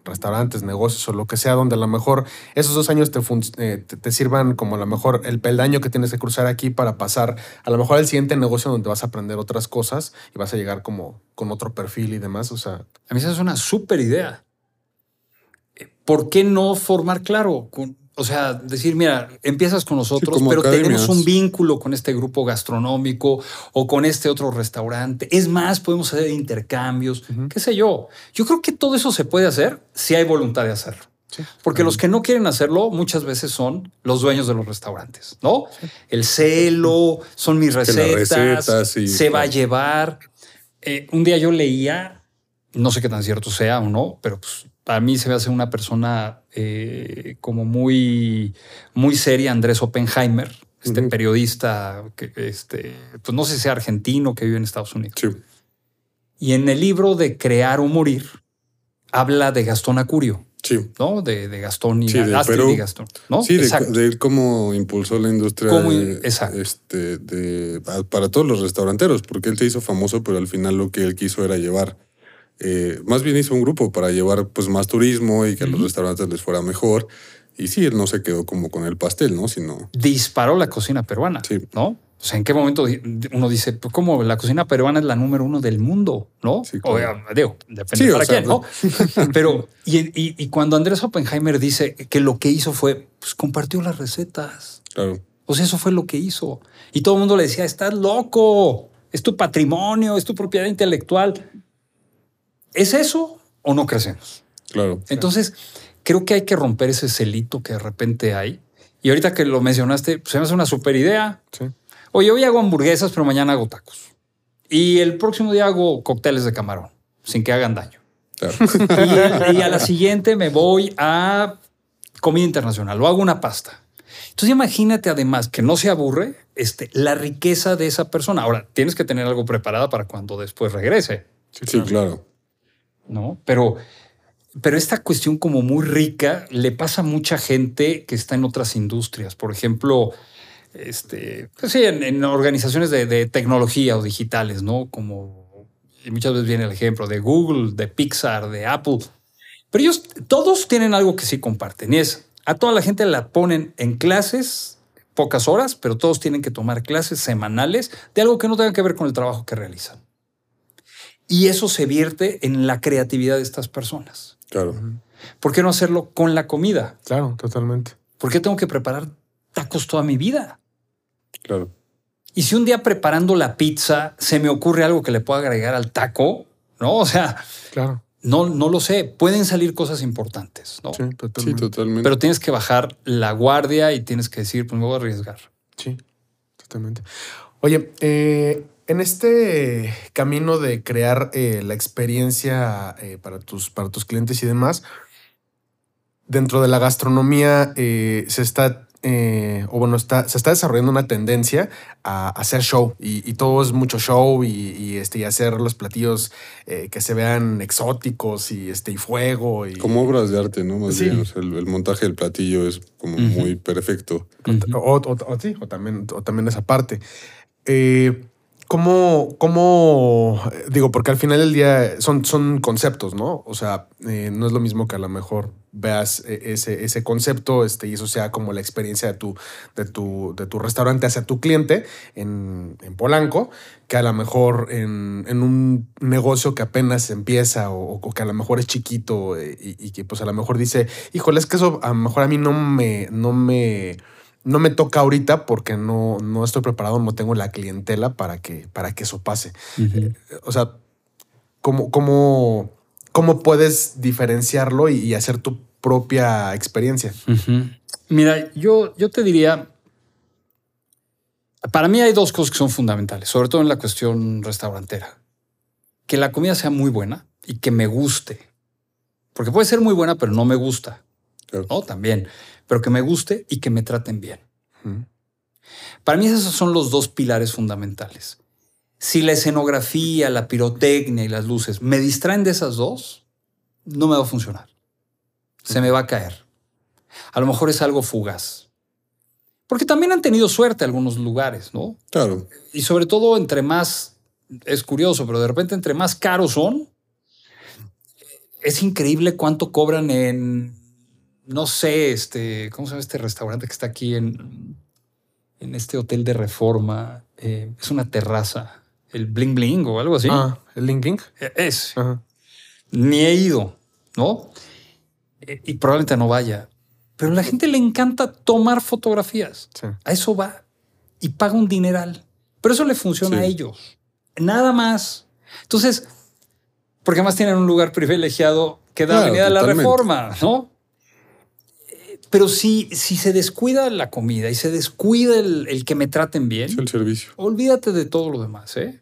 restaurantes, negocios o lo que sea, donde a lo mejor esos dos años te, eh, te sirvan como a lo mejor el peldaño que tienes que cruzar aquí para pasar a lo mejor al siguiente negocio donde vas a aprender otras cosas y vas a llegar como con otro perfil y demás? O sea, A mí esa es una súper idea. ¿Por qué no formar claro? Con- o sea, decir, mira, empiezas con nosotros, pero academias. tenemos un vínculo con este grupo gastronómico o con este otro restaurante. Es más, podemos hacer intercambios, qué sé yo. Yo creo que todo eso se puede hacer si hay voluntad de hacerlo. sí. Porque los que no quieren hacerlo muchas veces son los dueños de los restaurantes, ¿no? El celo, son mis recetas, sí, se va a llevar. Eh, un día yo leía, no sé qué tan cierto sea o no, pero pues a mí se me hace una persona eh, como muy, muy seria, Andrés Oppenheimer, este periodista que, este, pues no sé si sea argentino que vive en Estados Unidos. Sí. Y en el libro de Crear o Morir habla de Gastón Acurio. Sí. ¿no? De, de Gastón y Sí, de Perú. y Gastón, ¿no? Sí, de, Exacto. de él cómo impulsó la industria Cómo- de- este, de- pa- para todos los restauranteros, porque él se hizo famoso, pero al final lo que él quiso era llevar, eh, más bien hizo un grupo para llevar pues más turismo y que a los restaurantes les fuera mejor. Y sí, él no se quedó como con el pastel, ¿no? Sino, Disparó la cocina peruana, Sí. ¿no? O sea, ¿en qué momento uno dice, pues, ¿cómo la cocina peruana es la número uno del mundo, no? Sí, o, claro. eh, digo, depende Sí, o para quién, ¿no? *laughs* *laughs* Pero, y, y- y cuando Andrés Oppenheimer dice que lo que hizo fue, pues compartió las recetas. claro, O sea, eso fue lo que hizo. Y todo el mundo le decía, estás loco, es tu patrimonio, es tu propiedad intelectual. ¿Es eso o no crecemos? claro. Entonces, creo que hay que romper ese celito que de repente hay. Y ahorita que lo mencionaste, pues, se me hace una super idea. sí. Oye, hoy hago hamburguesas, pero mañana hago tacos. Y el próximo día hago cócteles de camarón, sin que hagan daño. claro. Y, a la siguiente me voy a comida internacional o hago una pasta. Entonces imagínate además que no se aburre este, la riqueza de esa persona. Ahora, tienes que tener algo preparado para cuando después regrese. Sí, claro. ¿No? Pero, pero esta cuestión como muy rica le pasa a mucha gente que está en otras industrias. Por ejemplo, este, pues sí, en, organizaciones de, tecnología o digitales, ¿no? Como, muchas veces viene el ejemplo de Google, de Pixar, de Apple. Pero ellos todos tienen algo que sí comparten y es, a toda la gente la ponen en clases, pocas horas, pero todos tienen que tomar clases semanales de algo que no tenga que ver con el trabajo que realizan. Y eso se vierte en la creatividad de estas personas. Claro. ¿Por qué no hacerlo con la comida? Claro, totalmente. ¿Por qué tengo que preparar tacos toda mi vida? Claro. Y si un día preparando la pizza se me ocurre algo que le pueda agregar al taco, ¿no? O sea, Claro. no, no lo sé. Pueden salir cosas importantes, ¿no? Sí, Sí, totalmente. totalmente. Pero tienes que bajar la guardia y tienes que decir, pues me voy a arriesgar. Sí, totalmente. Oye, eh, en este camino de crear eh, la experiencia eh, para, tus, para tus clientes y demás, dentro de la gastronomía eh, se está, eh, o bueno, está, se está desarrollando una tendencia a, hacer show y, y todo es mucho show y, y, este, y hacer los platillos eh, que se vean exóticos y, este, y fuego. Y, Como obras de arte, ¿no? Más Sí. bien, o sea, el, el montaje del platillo es como muy perfecto. O, o- o- sí, o también, o también esa parte. Eh, ¿Cómo, cómo, digo, porque al final del día son, son conceptos, ¿no? O sea, eh, no es lo mismo que a lo mejor veas eh, ese, ese concepto este, y eso sea como la experiencia de tu, de tu, de tu restaurante hacia tu cliente en, en Polanco, que a lo mejor en, en, un negocio que apenas empieza o, que a lo mejor es chiquito eh, y, y, que pues a lo mejor dice, híjole, es que eso a lo mejor a mí no me, no me no me toca ahorita porque no, no estoy preparado, no tengo la clientela para que, para que eso pase. Uh -huh. O sea, ¿cómo, cómo, cómo puedes diferenciarlo y, y, hacer tu propia experiencia? Uh -huh. Mira, yo, yo te diría, para mí hay dos cosas que son fundamentales, sobre todo en la cuestión restaurantera. Que la comida sea muy buena y que me guste. Porque puede ser muy buena, pero no me gusta. Claro. ¿no? También pero que me guste y que me traten bien. Para mí esos son los dos pilares fundamentales. Si la escenografía, la pirotecnia y las luces me distraen de esas dos, no me va a funcionar. Se me va a caer. A lo mejor es algo fugaz. Porque también han tenido suerte algunos lugares, ¿no? Claro. Y sobre todo entre más, es curioso, pero de repente entre más caros son, es increíble cuánto cobran en no sé, este, ¿cómo se llama este restaurante que está aquí en, en este hotel de reforma? Eh, es una terraza, el Bling Bling o algo así. Ah, el Bling Bling. Es. Ajá. Ni he ido, ¿no? Eh, y probablemente no vaya. Pero a la gente le encanta tomar fotografías. Sí. A eso va. Y paga un dineral. Pero eso le funciona sí. a ellos. Nada más. Entonces, porque más tienen un lugar privilegiado que da claro, Avenida de la Reforma, ¿no? Pero si, si se descuida la comida y se descuida el, el que me traten bien, es el servicio. Olvídate de todo lo demás. ¿eh?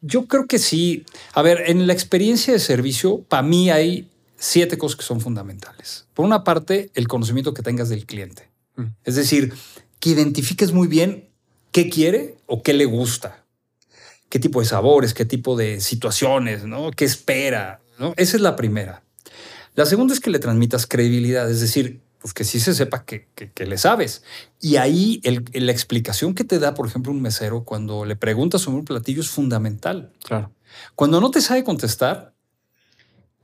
Yo creo que sí. A ver, en la experiencia de servicio, para mí hay siete cosas que son fundamentales. Por una parte, el conocimiento que tengas del cliente. Mm. Es decir, que identifiques muy bien qué quiere o qué le gusta. Qué tipo de sabores, qué tipo de situaciones, ¿no? ¿Qué espera? ¿no? Esa es la primera. La segunda es que le transmitas credibilidad, es decir, pues que sí se sepa que, que, que le sabes. Y ahí el, la explicación que te da, por ejemplo, un mesero cuando le preguntas sobre un platillo es fundamental. Claro. Cuando no te sabe contestar,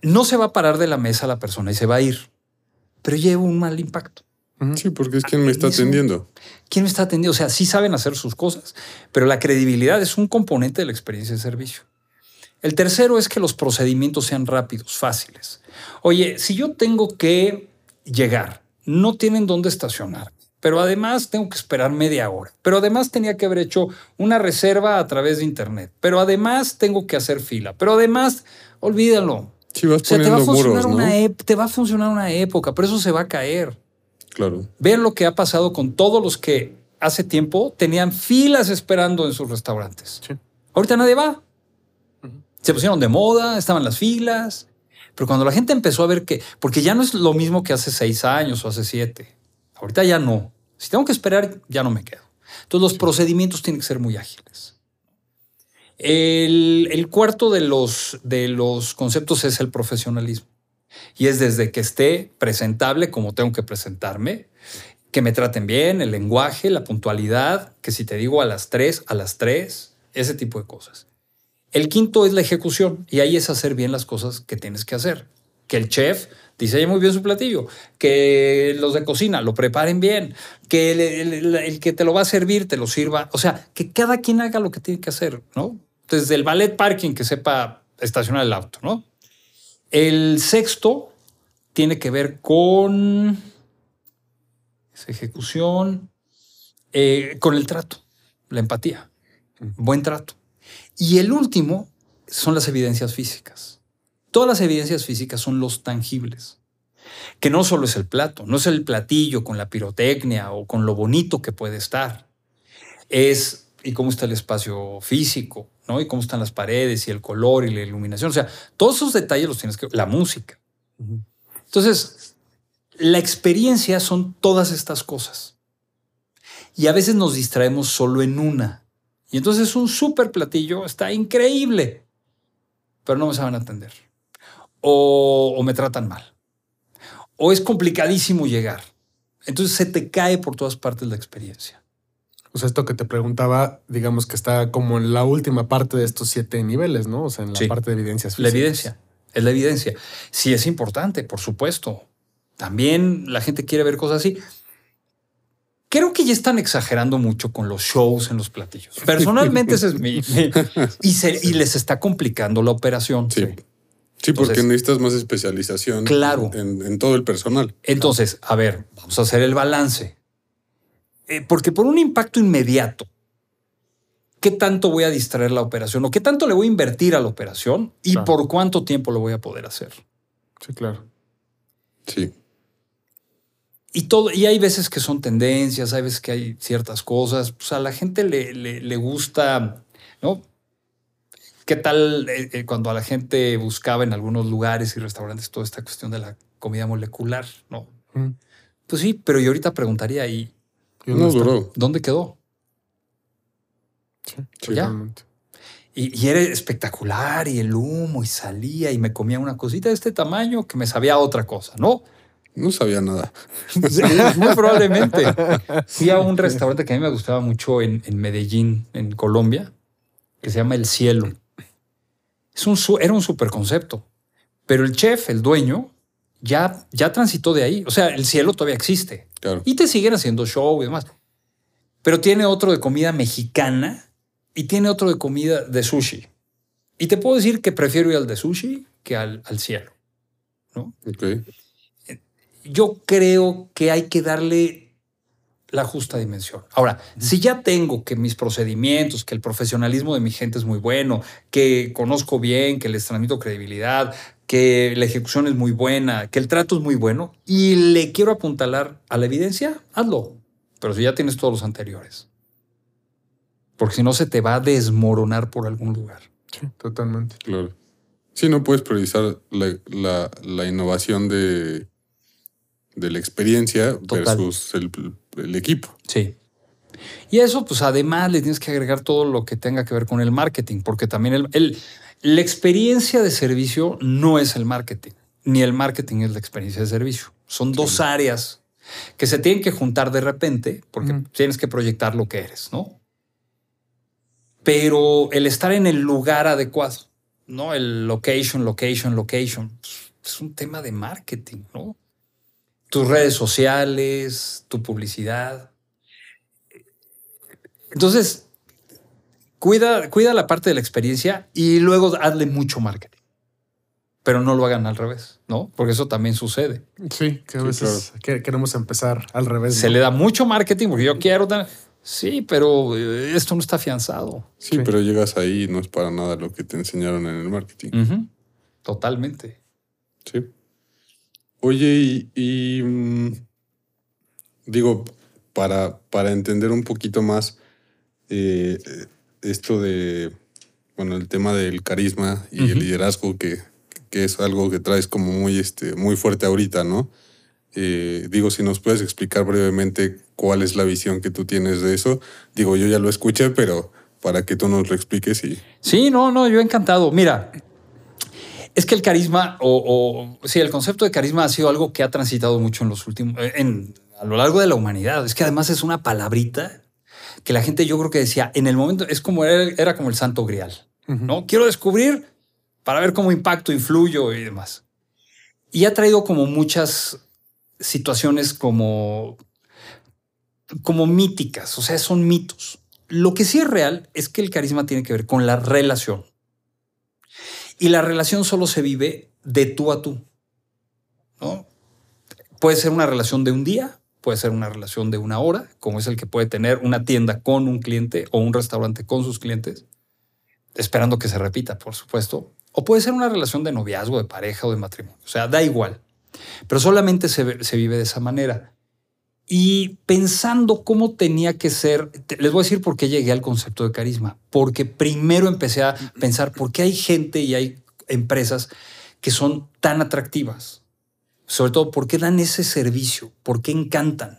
no se va a parar de la mesa la persona y se va a ir, pero lleva un mal impacto. Sí, porque es quien me está atendiendo. ¿Quién me está atendiendo? O sea, sí saben hacer sus cosas, pero la credibilidad es un componente de la experiencia de servicio. El tercero es que los procedimientos sean rápidos, fáciles. Oye, si yo tengo que llegar, no tienen dónde estacionar, pero además tengo que esperar media hora, pero además tenía que haber hecho una reserva a través de internet, pero además tengo que hacer fila, pero además, olvídalo. Si vas o sea, te va, a funcionar muros, una te va a funcionar una época, pero eso se va a caer. Claro. Vean lo que ha pasado con todos los que hace tiempo tenían filas esperando en sus restaurantes. Sí. Ahorita nadie va. Se pusieron de moda, estaban las filas. Pero cuando la gente empezó a ver que, porque ya no es lo mismo que hace seis años o hace siete, ahorita ya no. Si tengo que esperar, ya no me quedo. Entonces los procedimientos tienen que ser muy ágiles. El, el, cuarto de los, de los conceptos es el profesionalismo. Y es desde que esté presentable como tengo que presentarme, que me traten bien, el lenguaje, la puntualidad, que si te digo a las tres, a las tres, ese tipo de cosas. El quinto es la ejecución y ahí es hacer bien las cosas que tienes que hacer. Que el chef diseñe muy bien su platillo, que los de cocina lo preparen bien, que el, el, el, que te lo va a servir te lo sirva. O sea, que cada quien haga lo que tiene que hacer, ¿no? Desde el ballet parking que sepa estacionar el auto, ¿no? El sexto tiene que ver con esa ejecución, eh, con el trato, la empatía, buen trato. Y el último son las evidencias físicas. Todas las evidencias físicas son los tangibles, que no solo es el plato, no es el platillo con la pirotecnia o con lo bonito que puede estar. Es y cómo está el espacio físico, ¿no? Y cómo están las paredes y el color y la iluminación. O sea, todos esos detalles los tienes que... La música. Entonces, la experiencia son todas estas cosas. Y a veces nos distraemos solo en una. Y entonces un súper platillo está increíble, pero no me saben atender. O, o, me tratan mal. O es complicadísimo llegar. Entonces se te cae por todas partes la experiencia. O sea, esto que te preguntaba, digamos que está como en la última parte de estos siete niveles, ¿no? O sea, en la Sí. parte de evidencias La físicas. evidencia, es la evidencia. Sí, es importante, por supuesto. También la gente quiere ver cosas así. Creo que ya están exagerando mucho con los shows en los platillos. Personalmente, ese es mi. mi- y, se- y les está complicando la operación. Sí. Sí, porque Entonces- necesitas más especialización Claro. en, en todo el personal. Entonces, a ver, vamos a hacer el balance. Eh, porque por un impacto inmediato, ¿qué tanto voy a distraer la operación? ¿O qué tanto le voy a invertir a la operación? ¿Y Claro. por cuánto tiempo lo voy a poder hacer? Sí, claro. Sí. Y, todo, y hay veces que son tendencias, hay veces que hay ciertas cosas. Pues a la gente le, le- le gusta, ¿no? ¿Qué tal eh, eh, cuando a la gente buscaba en algunos lugares y restaurantes toda esta cuestión de la comida molecular? No. Mm. Pues sí, pero yo ahorita preguntaría, ¿y ¿Y dónde No duró. dónde quedó? Sí, Sí. Ya. Y, y era espectacular y el humo y salía y me comía una cosita de este tamaño que me sabía a otra cosa, ¿no? No sabía nada. *laughs* Muy probablemente. Fui a un restaurante que a mí me gustaba mucho en, en Medellín, en Colombia, que se llama El Cielo. Es un, era un super concepto, pero el chef, el dueño, ya, ya transitó de ahí. O sea, el cielo todavía existe Claro. y te siguen haciendo show y demás. Pero tiene otro de comida mexicana y tiene otro de comida de sushi. Y te puedo decir que prefiero ir al de sushi que al, al cielo. ¿no? Yo creo que hay que darle la justa dimensión. Ahora, si ya tengo que mis procedimientos, que el profesionalismo de mi gente es muy bueno, que conozco bien, que les transmito credibilidad, que la ejecución es muy buena, que el trato es muy bueno y le quiero apuntalar a la evidencia, hazlo. Pero si ya tienes todos los anteriores. Porque si no se te va a desmoronar por algún lugar. Sí, totalmente. Claro. Sí, no puedes priorizar la, la- la innovación de, de la experiencia Total. versus el, el equipo. Sí. Y eso, pues además le tienes que agregar todo lo que tenga que ver con el marketing, porque también el, el- la experiencia de servicio no es el marketing, ni el marketing es la experiencia de servicio. Son dos áreas que se tienen que juntar de repente, porque tienes que proyectar lo que eres, ¿no? Pero el estar en el lugar adecuado, ¿no? El location, location, location, pues, es un tema de marketing, ¿no? Tus redes sociales, tu publicidad. Entonces, cuida, cuida la parte de la experiencia y luego hazle mucho marketing. Pero no lo hagan al revés, ¿no? Porque eso también sucede. Sí, que a Sí, veces que- queremos empezar al revés. Se ¿no? le da mucho marketing porque yo quiero. tan- Sí, pero eh, esto no está afianzado. Sí, Sí. pero llegas ahí y no es para nada lo que te enseñaron en el marketing. Totalmente. Sí. Oye, y, y, mm, digo, para, para entender un poquito más eh, esto de, bueno, el tema del carisma y el liderazgo, que, que es algo que traes como muy, este, muy fuerte ahorita, ¿no? Eh, digo, si nos puedes explicar brevemente cuál es la visión que tú tienes de eso. Digo, yo ya lo escuché, pero para que tú nos lo expliques y... Sí, no, no, yo encantado. Mira, es que el carisma o, o sí, el concepto de carisma ha sido algo que ha transitado mucho en los últimos, en, a lo largo de la humanidad. Es que además es una palabrita que la gente yo creo que decía en el momento, es como era, era como el santo grial. ¿no? Quiero descubrir para ver cómo impacto, influyo y demás. Y ha traído como muchas situaciones como, como míticas, o sea, son mitos. Lo que sí es real es que el carisma tiene que ver con la relación. Y la relación solo se vive de tú a tú. ¿no? Puede ser una relación de un día, puede ser una relación de una hora, como es el que puede tener una tienda con un cliente o un restaurante con sus clientes, esperando que se repita, por supuesto. O puede ser una relación de noviazgo, de pareja o de matrimonio. O sea, da igual. Pero solamente se, se vive de esa manera. Y pensando cómo tenía que ser, les voy a decir por qué llegué al concepto de carisma. Porque primero empecé a pensar por qué hay gente y hay empresas que son tan atractivas. Sobre todo, ¿por qué dan ese servicio? ¿Por qué encantan?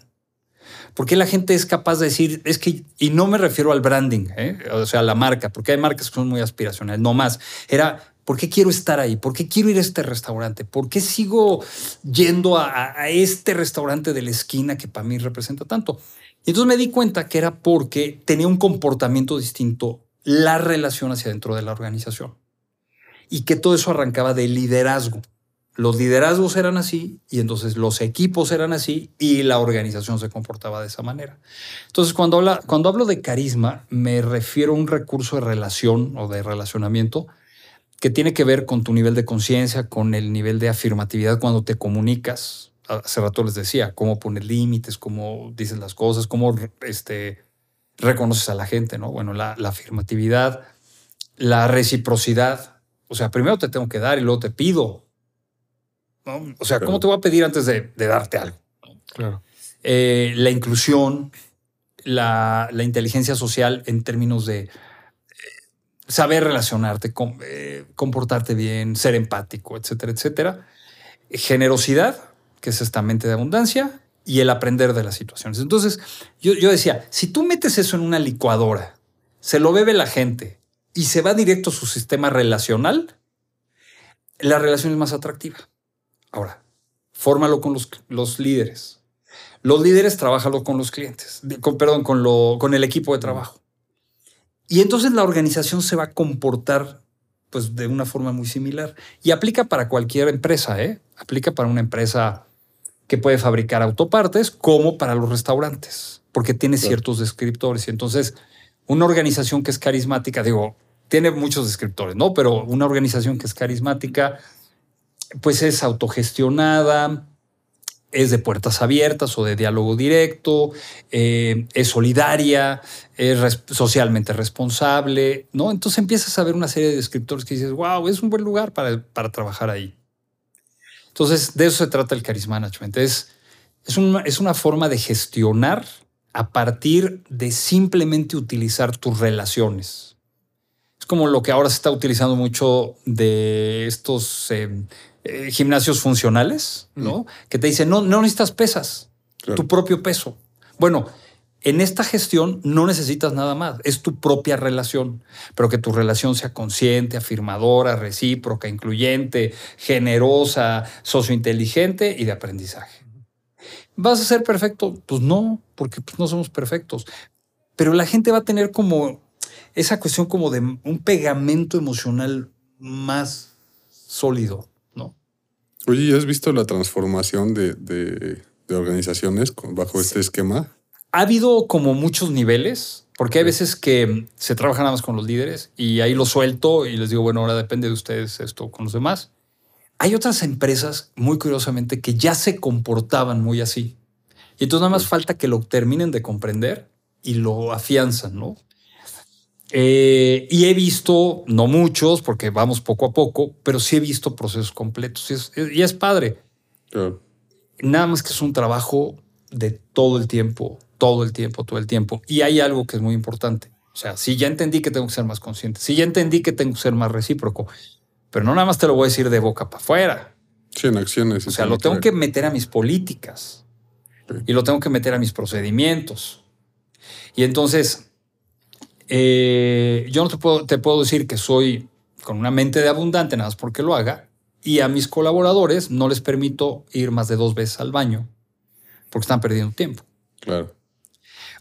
¿Por qué la gente es capaz de decir, es que, y no me refiero al branding, ¿eh? o sea, a la marca, porque hay marcas que son muy aspiracionales, no más. Era, ¿Por qué quiero estar ahí? ¿Por qué quiero ir a este restaurante? ¿Por qué sigo yendo a, este restaurante de la esquina que para mí representa tanto? Y entonces me di cuenta que era porque tenía un comportamiento distinto la relación hacia dentro de la organización. Y que todo eso arrancaba del liderazgo. Los liderazgos eran así y entonces los equipos eran así y la organización se comportaba de esa manera. Entonces, cuando, habla, cuando hablo de carisma, me refiero a un recurso de relación o de relacionamiento que tiene que ver con tu nivel de conciencia, con el nivel de afirmatividad cuando te comunicas. Hace rato les decía, cómo poner límites, cómo dices las cosas, cómo este, reconoces a la gente, ¿no? Bueno, la, la afirmatividad, la reciprocidad. O sea, primero te tengo que dar y luego te pido. ¿no? O sea, ¿cómo te voy a pedir antes de, de darte algo? Claro. Eh, la inclusión, la, la, inteligencia social en términos de saber relacionarte, com, eh, comportarte bien, ser empático, etcétera, etcétera. Generosidad, que es esta mente de abundancia, y el aprender de las situaciones. Entonces, yo, yo decía, si tú metes eso en una licuadora, se lo bebe la gente y se va directo a su sistema relacional, la relación es más atractiva. Ahora, fórmalo con los, los líderes. Los líderes trabajalo con los clientes, con, perdón, con, lo, con el equipo de trabajo. Y entonces la organización se va a comportar pues, de una forma muy similar. Y aplica para cualquier empresa, ¿eh? Aplica para una empresa que puede fabricar autopartes como para los restaurantes, porque tiene claro. ciertos descriptores. Y entonces, una organización que es carismática, digo, tiene muchos descriptores, ¿no? Pero una organización que es carismática, pues es autogestionada, es de puertas abiertas o de diálogo directo, eh, es solidaria, es socialmente responsable, ¿no? Entonces empiezas a ver una serie de descriptores que dices, wow, es un buen lugar para, para trabajar ahí. Entonces, de eso se trata el Charisma Management. Es, es, una, es una forma de gestionar a partir de simplemente utilizar tus relaciones. Es como lo que ahora se está utilizando mucho de estos eh, eh, gimnasios funcionales, ¿no? Mm. Que te dicen, no, no necesitas pesas, claro. tu propio peso. Bueno, en esta gestión no necesitas nada más, es tu propia relación, pero que tu relación sea consciente, afirmadora, recíproca, incluyente, generosa, sociointeligente y de aprendizaje. ¿Vas a ser perfecto? Pues no, porque pues no somos perfectos. Pero la gente va a tener como esa cuestión como de un pegamento emocional más sólido, Oye, ¿has visto la transformación de, de, de organizaciones bajo sí. este esquema? ha habido como muchos niveles, porque hay veces que se trabaja nada más con los líderes y ahí lo suelto y les digo, bueno, ahora depende de ustedes esto con los demás. Hay otras empresas, muy curiosamente, que ya se comportaban muy así. Y entonces nada más falta que lo terminen de comprender y lo afianzan, ¿no? Eh, y he visto, no muchos, porque vamos poco a poco, pero sí he visto procesos completos y es, y es padre. Claro. Nada más que es un trabajo de todo el tiempo, todo el tiempo, todo el tiempo. Y hay algo que es muy importante. O sea, si ya entendí que tengo que ser más consciente, si ya entendí que tengo que ser más recíproco, pero no nada más te lo voy a decir de boca para afuera. Sí, en acciones. O sea, lo tengo que meter a mis políticas sí. y lo tengo que meter a mis procedimientos. Y entonces, eh, yo no te puedo, te puedo decir que soy con una mente de abundante nada más porque lo haga. Y a mis colaboradores no les permito ir más de dos veces al baño porque están perdiendo tiempo. Claro.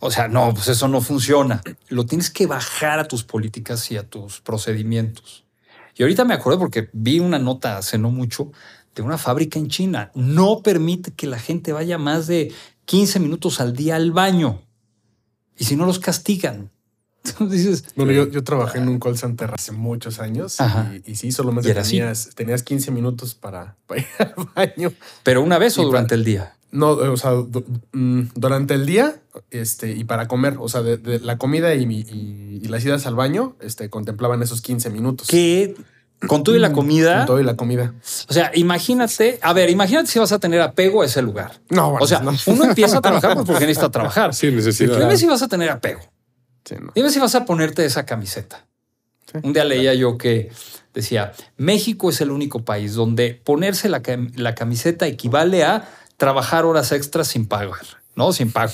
O sea, no, pues eso no funciona. Lo tienes que bajar a tus políticas y a tus procedimientos. Y ahorita me acuerdo porque vi una nota hace no mucho de una fábrica en China. No permite que la gente vaya más de 15 minutos al día al baño. Y si no los castigan. Dices, bueno, yo, yo trabajé en un call center hace muchos años y, y, sí, solamente tenías, tenías 15 minutos para, *laughs* para, ir al baño. ¿Pero una vez o durante para, el día? No, o sea, mm, durante el día este, y para comer, o sea, de, de la comida y, y, y, las idas al baño este, contemplaban esos 15 minutos. ¿Qué? ¿Con todo y la comida? Con todo y la comida. O sea, imagínate, a ver, imagínate si vas a tener apego a ese lugar. No, bueno, O sea, no. uno empieza a trabajar porque necesita *laughs* trabajar. Sí, necesidad. Dime si vas a tener apego. Sí, no. Dime si vas a ponerte esa camiseta. Sí. Un día leía yo que decía, México es el único país donde ponerse la, la camiseta equivale a trabajar horas extras sin pagar. ¿no? Sin pago,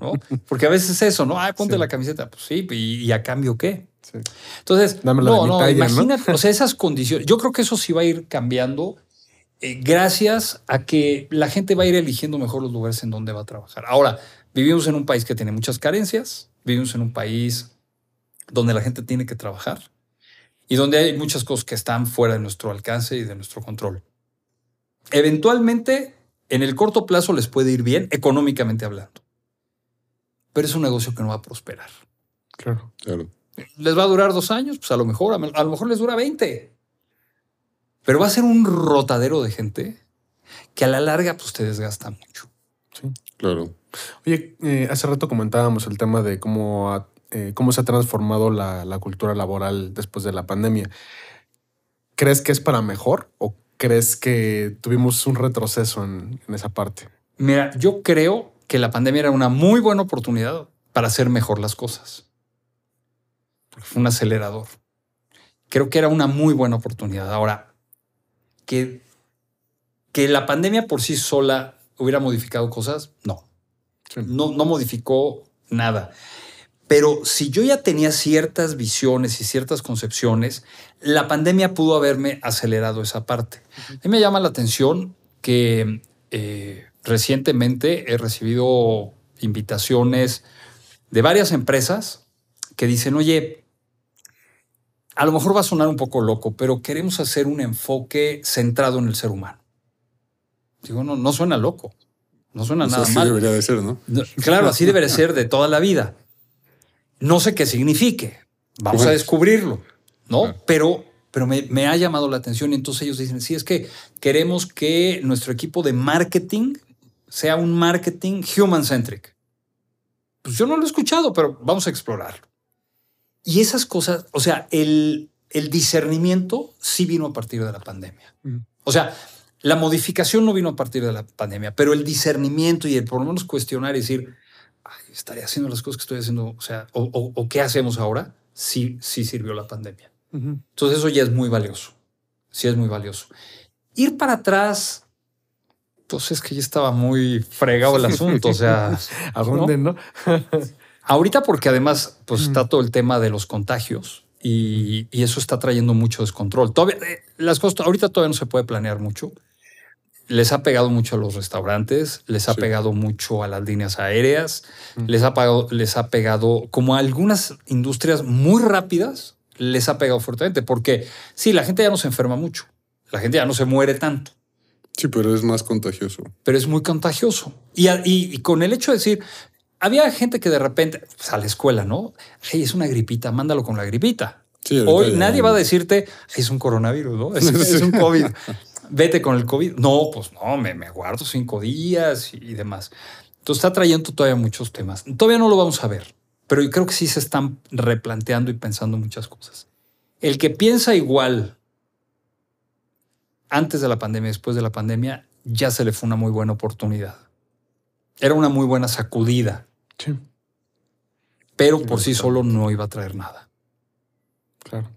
¿no? *laughs* Porque a veces es eso, ¿no? Ay, ponte la camiseta. Pues sí, ¿y, y a cambio qué? Sí. Entonces, no, no, talla, ¿no? imagínate, o sea, esas condiciones. Yo creo que eso sí va a ir cambiando eh, gracias a que la gente va a ir eligiendo mejor los lugares en donde va a trabajar. Ahora, vivimos en un país que tiene muchas carencias, vivimos en un país donde la gente tiene que trabajar y donde hay muchas cosas que están fuera de nuestro alcance y de nuestro control. Eventualmente, en el corto plazo les puede ir bien, económicamente hablando. Pero es un negocio que no va a prosperar. Claro. Claro. ¿Les va a durar dos años? Pues a lo mejor, a lo mejor les dura 20. Pero va a ser un rotadero de gente que a la larga pues te desgasta mucho. Claro. Oye, eh, hace rato comentábamos el tema de cómo, eh, cómo se ha transformado la, la cultura laboral después de la pandemia. ¿Crees que es para mejor o crees que tuvimos un retroceso en, en esa parte? Mira, yo creo que la pandemia era una muy buena oportunidad para hacer mejor las cosas. Fue un acelerador. Creo que era una muy buena oportunidad. Ahora, que, que la pandemia por sí sola hubiera modificado cosas, no. Sí. no, no modificó nada. Pero si yo ya tenía ciertas visiones y ciertas concepciones, la pandemia pudo haberme acelerado esa parte. A mí me llama la atención que eh, recientemente he recibido invitaciones de varias empresas que dicen, oye, a lo mejor va a sonar un poco loco, pero queremos hacer un enfoque centrado en el ser humano. Digo, no, no suena loco, no suena nada así mal. debería de ser, ¿no? Claro, así debe de ser de toda la vida. No sé qué signifique. Vamos a descubrirlo, ¿no? Claro. Pero, pero me, me ha llamado la atención y entonces ellos dicen, sí, es que queremos que nuestro equipo de marketing sea un marketing human-centric. Pues yo no lo he escuchado, pero vamos a explorarlo. Y esas cosas, o sea, el, el discernimiento sí vino a partir de la pandemia. Mm. O sea, la modificación no vino a partir de la pandemia, pero el discernimiento y el por lo menos cuestionar y decir, "Ay, estaré haciendo las cosas que estoy haciendo, o sea, o, o- o qué hacemos ahora, sí, sí sirvió la pandemia. Entonces eso ya es muy valioso, sí es muy valioso. Ir para atrás, pues es que ya estaba muy fregado el asunto, o sea, *laughs* ¿A dónde, no? *laughs* Ahorita porque además pues Mm. está todo el tema de los contagios y, y eso está trayendo mucho descontrol. Todavía, eh, las cosas ahorita todavía no se puede planear mucho. Les ha pegado mucho a los restaurantes, les ha Sí. pegado mucho a las líneas aéreas, Mm. les, ha pegado, les ha pegado como a algunas industrias muy rápidas, les ha pegado fuertemente porque sí, la gente ya no se enferma mucho, la gente ya no se muere tanto Sí, pero es más contagioso. pero es muy contagioso. Y, y- y con el hecho de decir, había gente que de repente, pues, a la escuela, ¿no? Hey, es una gripita, mándalo con la gripita. Sí, Hoy nadie va a decirte, "Hey, es un coronavirus, ¿no? Es, *laughs* es un COVID. *laughs* Vete con el COVID. No, pues no, me, me guardo cinco días y, y demás. Entonces está trayendo todavía muchos temas. Todavía no lo vamos a ver, pero yo creo que sí se están replanteando y pensando muchas cosas. El que piensa igual antes de la pandemia, después de la pandemia, ya se le fue una muy buena oportunidad. Era una muy buena sacudida, Sí, pero por sí solo no iba a traer nada. claro.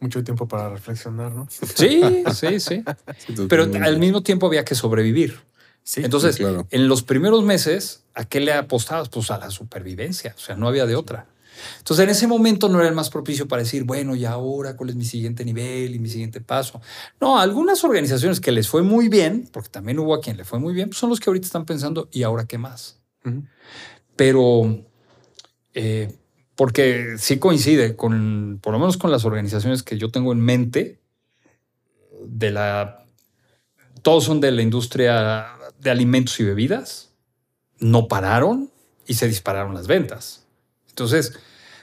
Mucho tiempo para reflexionar, ¿no? *laughs* Sí, sí, sí. Sí, Pero al mismo tiempo había que sobrevivir. Sí. Entonces, sí, claro. en los primeros meses, ¿a qué le apostabas? Pues a la supervivencia. O sea, no había de otra. Entonces, en ese momento no era el más propicio para decir, bueno, y ahora cuál es mi siguiente nivel y mi siguiente paso. No, algunas organizaciones que les fue muy bien, porque también hubo a quien le fue muy bien, pues son los que ahorita están pensando, ¿y ahora qué más? Pero eh, porque sí coincide con, por lo menos con las organizaciones que yo tengo en mente, de la, todos son de la industria de alimentos y bebidas, no pararon y se dispararon las ventas. Entonces,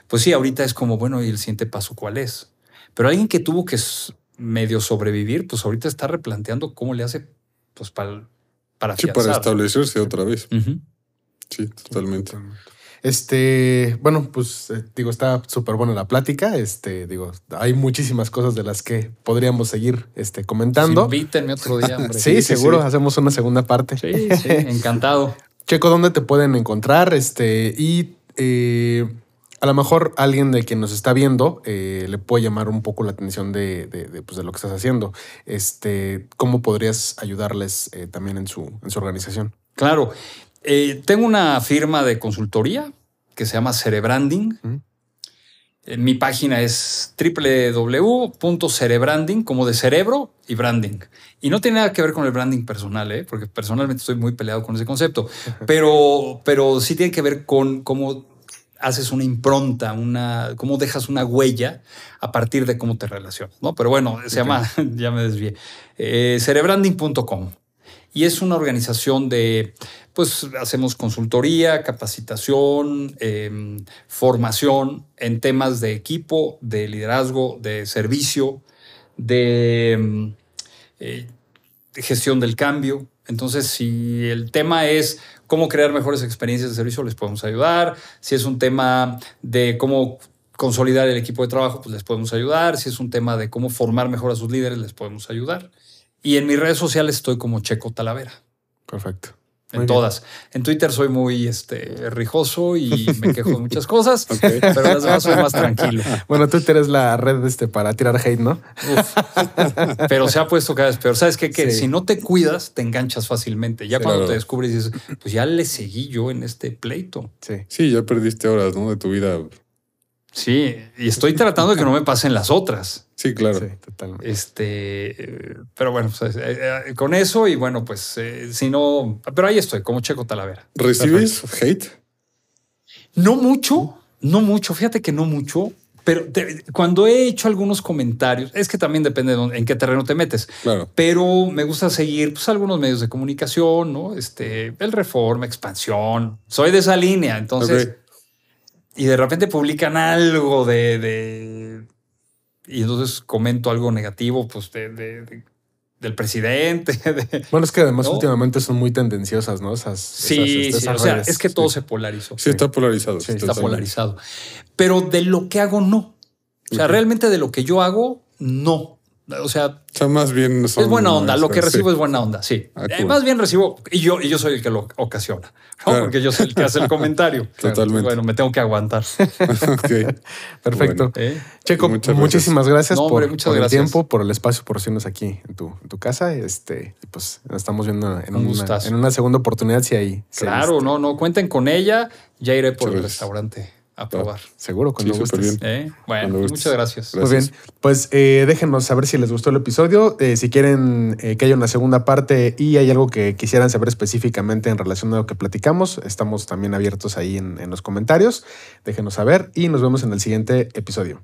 pues sí, ahorita es como, bueno, ¿y el siguiente paso cuál es? Pero alguien que tuvo que medio sobrevivir, pues ahorita está replanteando cómo le hace pues para, para Sí, para establecerse otra vez. Sí, totalmente. Este, bueno, pues eh, digo, está súper buena la plática. Este, digo, hay muchísimas cosas de las que podríamos seguir este, comentando. Pues Invítenme otro día, hombre. Sí, sí, seguro, sí. hacemos una segunda parte. Sí, *laughs* sí, encantado. Checo, ¿dónde te pueden encontrar? Este, y eh, a lo mejor alguien de quien nos está viendo eh, le puede llamar un poco la atención de, de- de, pues, de lo que estás haciendo. Este, ¿Cómo podrías ayudarles eh, también en su, en su organización? Claro. Eh, tengo una firma de consultoría que se llama Cerebranding. Eh, Mi página es www.cerebranding, como de cerebro y branding. Y no tiene nada que ver con el branding personal, ¿eh? porque personalmente estoy muy peleado con ese concepto, pero, pero sí tiene que ver con cómo haces una impronta, una, cómo dejas una huella a partir de cómo te relacionas. ¿no? Pero bueno, se llama, *laughs* ya me desvié, eh, cerebranding.com. Y es una organización de, pues hacemos consultoría, capacitación, eh, formación en temas de equipo, de liderazgo, de servicio, de, mm, eh, gestión del cambio. Entonces, si el tema es cómo crear mejores experiencias de servicio, les podemos ayudar. Si es un tema de cómo consolidar el equipo de trabajo, pues les podemos ayudar. Si es un tema de cómo formar mejor a sus líderes, les podemos ayudar. Y en mis redes sociales estoy como Checo Talavera. Perfecto. En bien. todas. En Twitter soy muy este, rijoso y me quejo de muchas cosas, *laughs* pero las demás soy más tranquilo. Bueno, Twitter es la red este, para tirar hate, ¿no? Uf. Pero se ha puesto cada vez peor. ¿Sabes qué? Que Sí. si no te cuidas, te enganchas fácilmente. Ya Sí, cuando claro. te descubres dices, pues ya le seguí yo en este pleito. Sí. Sí, ya perdiste horas, ¿no? De tu vida. Sí, y estoy tratando de que no me pasen las otras. Sí, claro. Sí, totalmente. Este, pero bueno, pues, eh, eh, con eso y bueno, pues eh, si no, pero ahí estoy, como Checo Talavera. ¿Recibes hate? No mucho, no mucho, fíjate que no mucho, pero te- cuando he hecho algunos comentarios, es que también depende de dónde- en qué terreno te metes, Claro. pero me gusta seguir pues, algunos medios de comunicación, ¿no? Este, el Reforma, Expansión, soy de esa línea, entonces. Y de repente publican algo de, de- y entonces comento algo negativo, pues, de, de- de- del presidente, *laughs* de- Bueno, es que además ¿No? últimamente son muy tendenciosas, ¿no? Esas, Sí, esas- sí, o sea, es que todo Sí. se polarizó. Sí, está polarizado. Sí, está polarizado. Pero de lo que hago, no. O sea, realmente de lo que yo hago, no. O sea, O sea, más bien son- es buena onda. Lo que sí. recibo es buena onda, sí. Ah, Eh, cool. más bien recibo, y yo, y yo soy el que lo ocasiona, ¿no? Claro. porque yo soy el que hace el *laughs* comentario. Totalmente. Bueno, me tengo que aguantar. *laughs* Perfecto. Bueno. ¿eh? Checo, Muchas gracias. muchísimas gracias No, por, hombre, muchas por el tiempo, por el espacio, por aquí en tu, en tu casa. Este, pues nos estamos viendo en Un una, gustazo. en una segunda oportunidad si hay. si hay, Claro, este, no, no, cuenten con ella. Ya iré por Muchas el gracias. restaurante a probar. Seguro, cuando Sí, gustes. bien. ¿eh? Bueno, Cuando gustes. muchas gracias. Muy bien, pues eh, déjenos saber si les gustó el episodio, eh, si quieren eh, que haya una segunda parte y hay algo que quisieran saber específicamente en relación a lo que platicamos, estamos también abiertos ahí en, en los comentarios, déjenos saber y nos vemos en el siguiente episodio.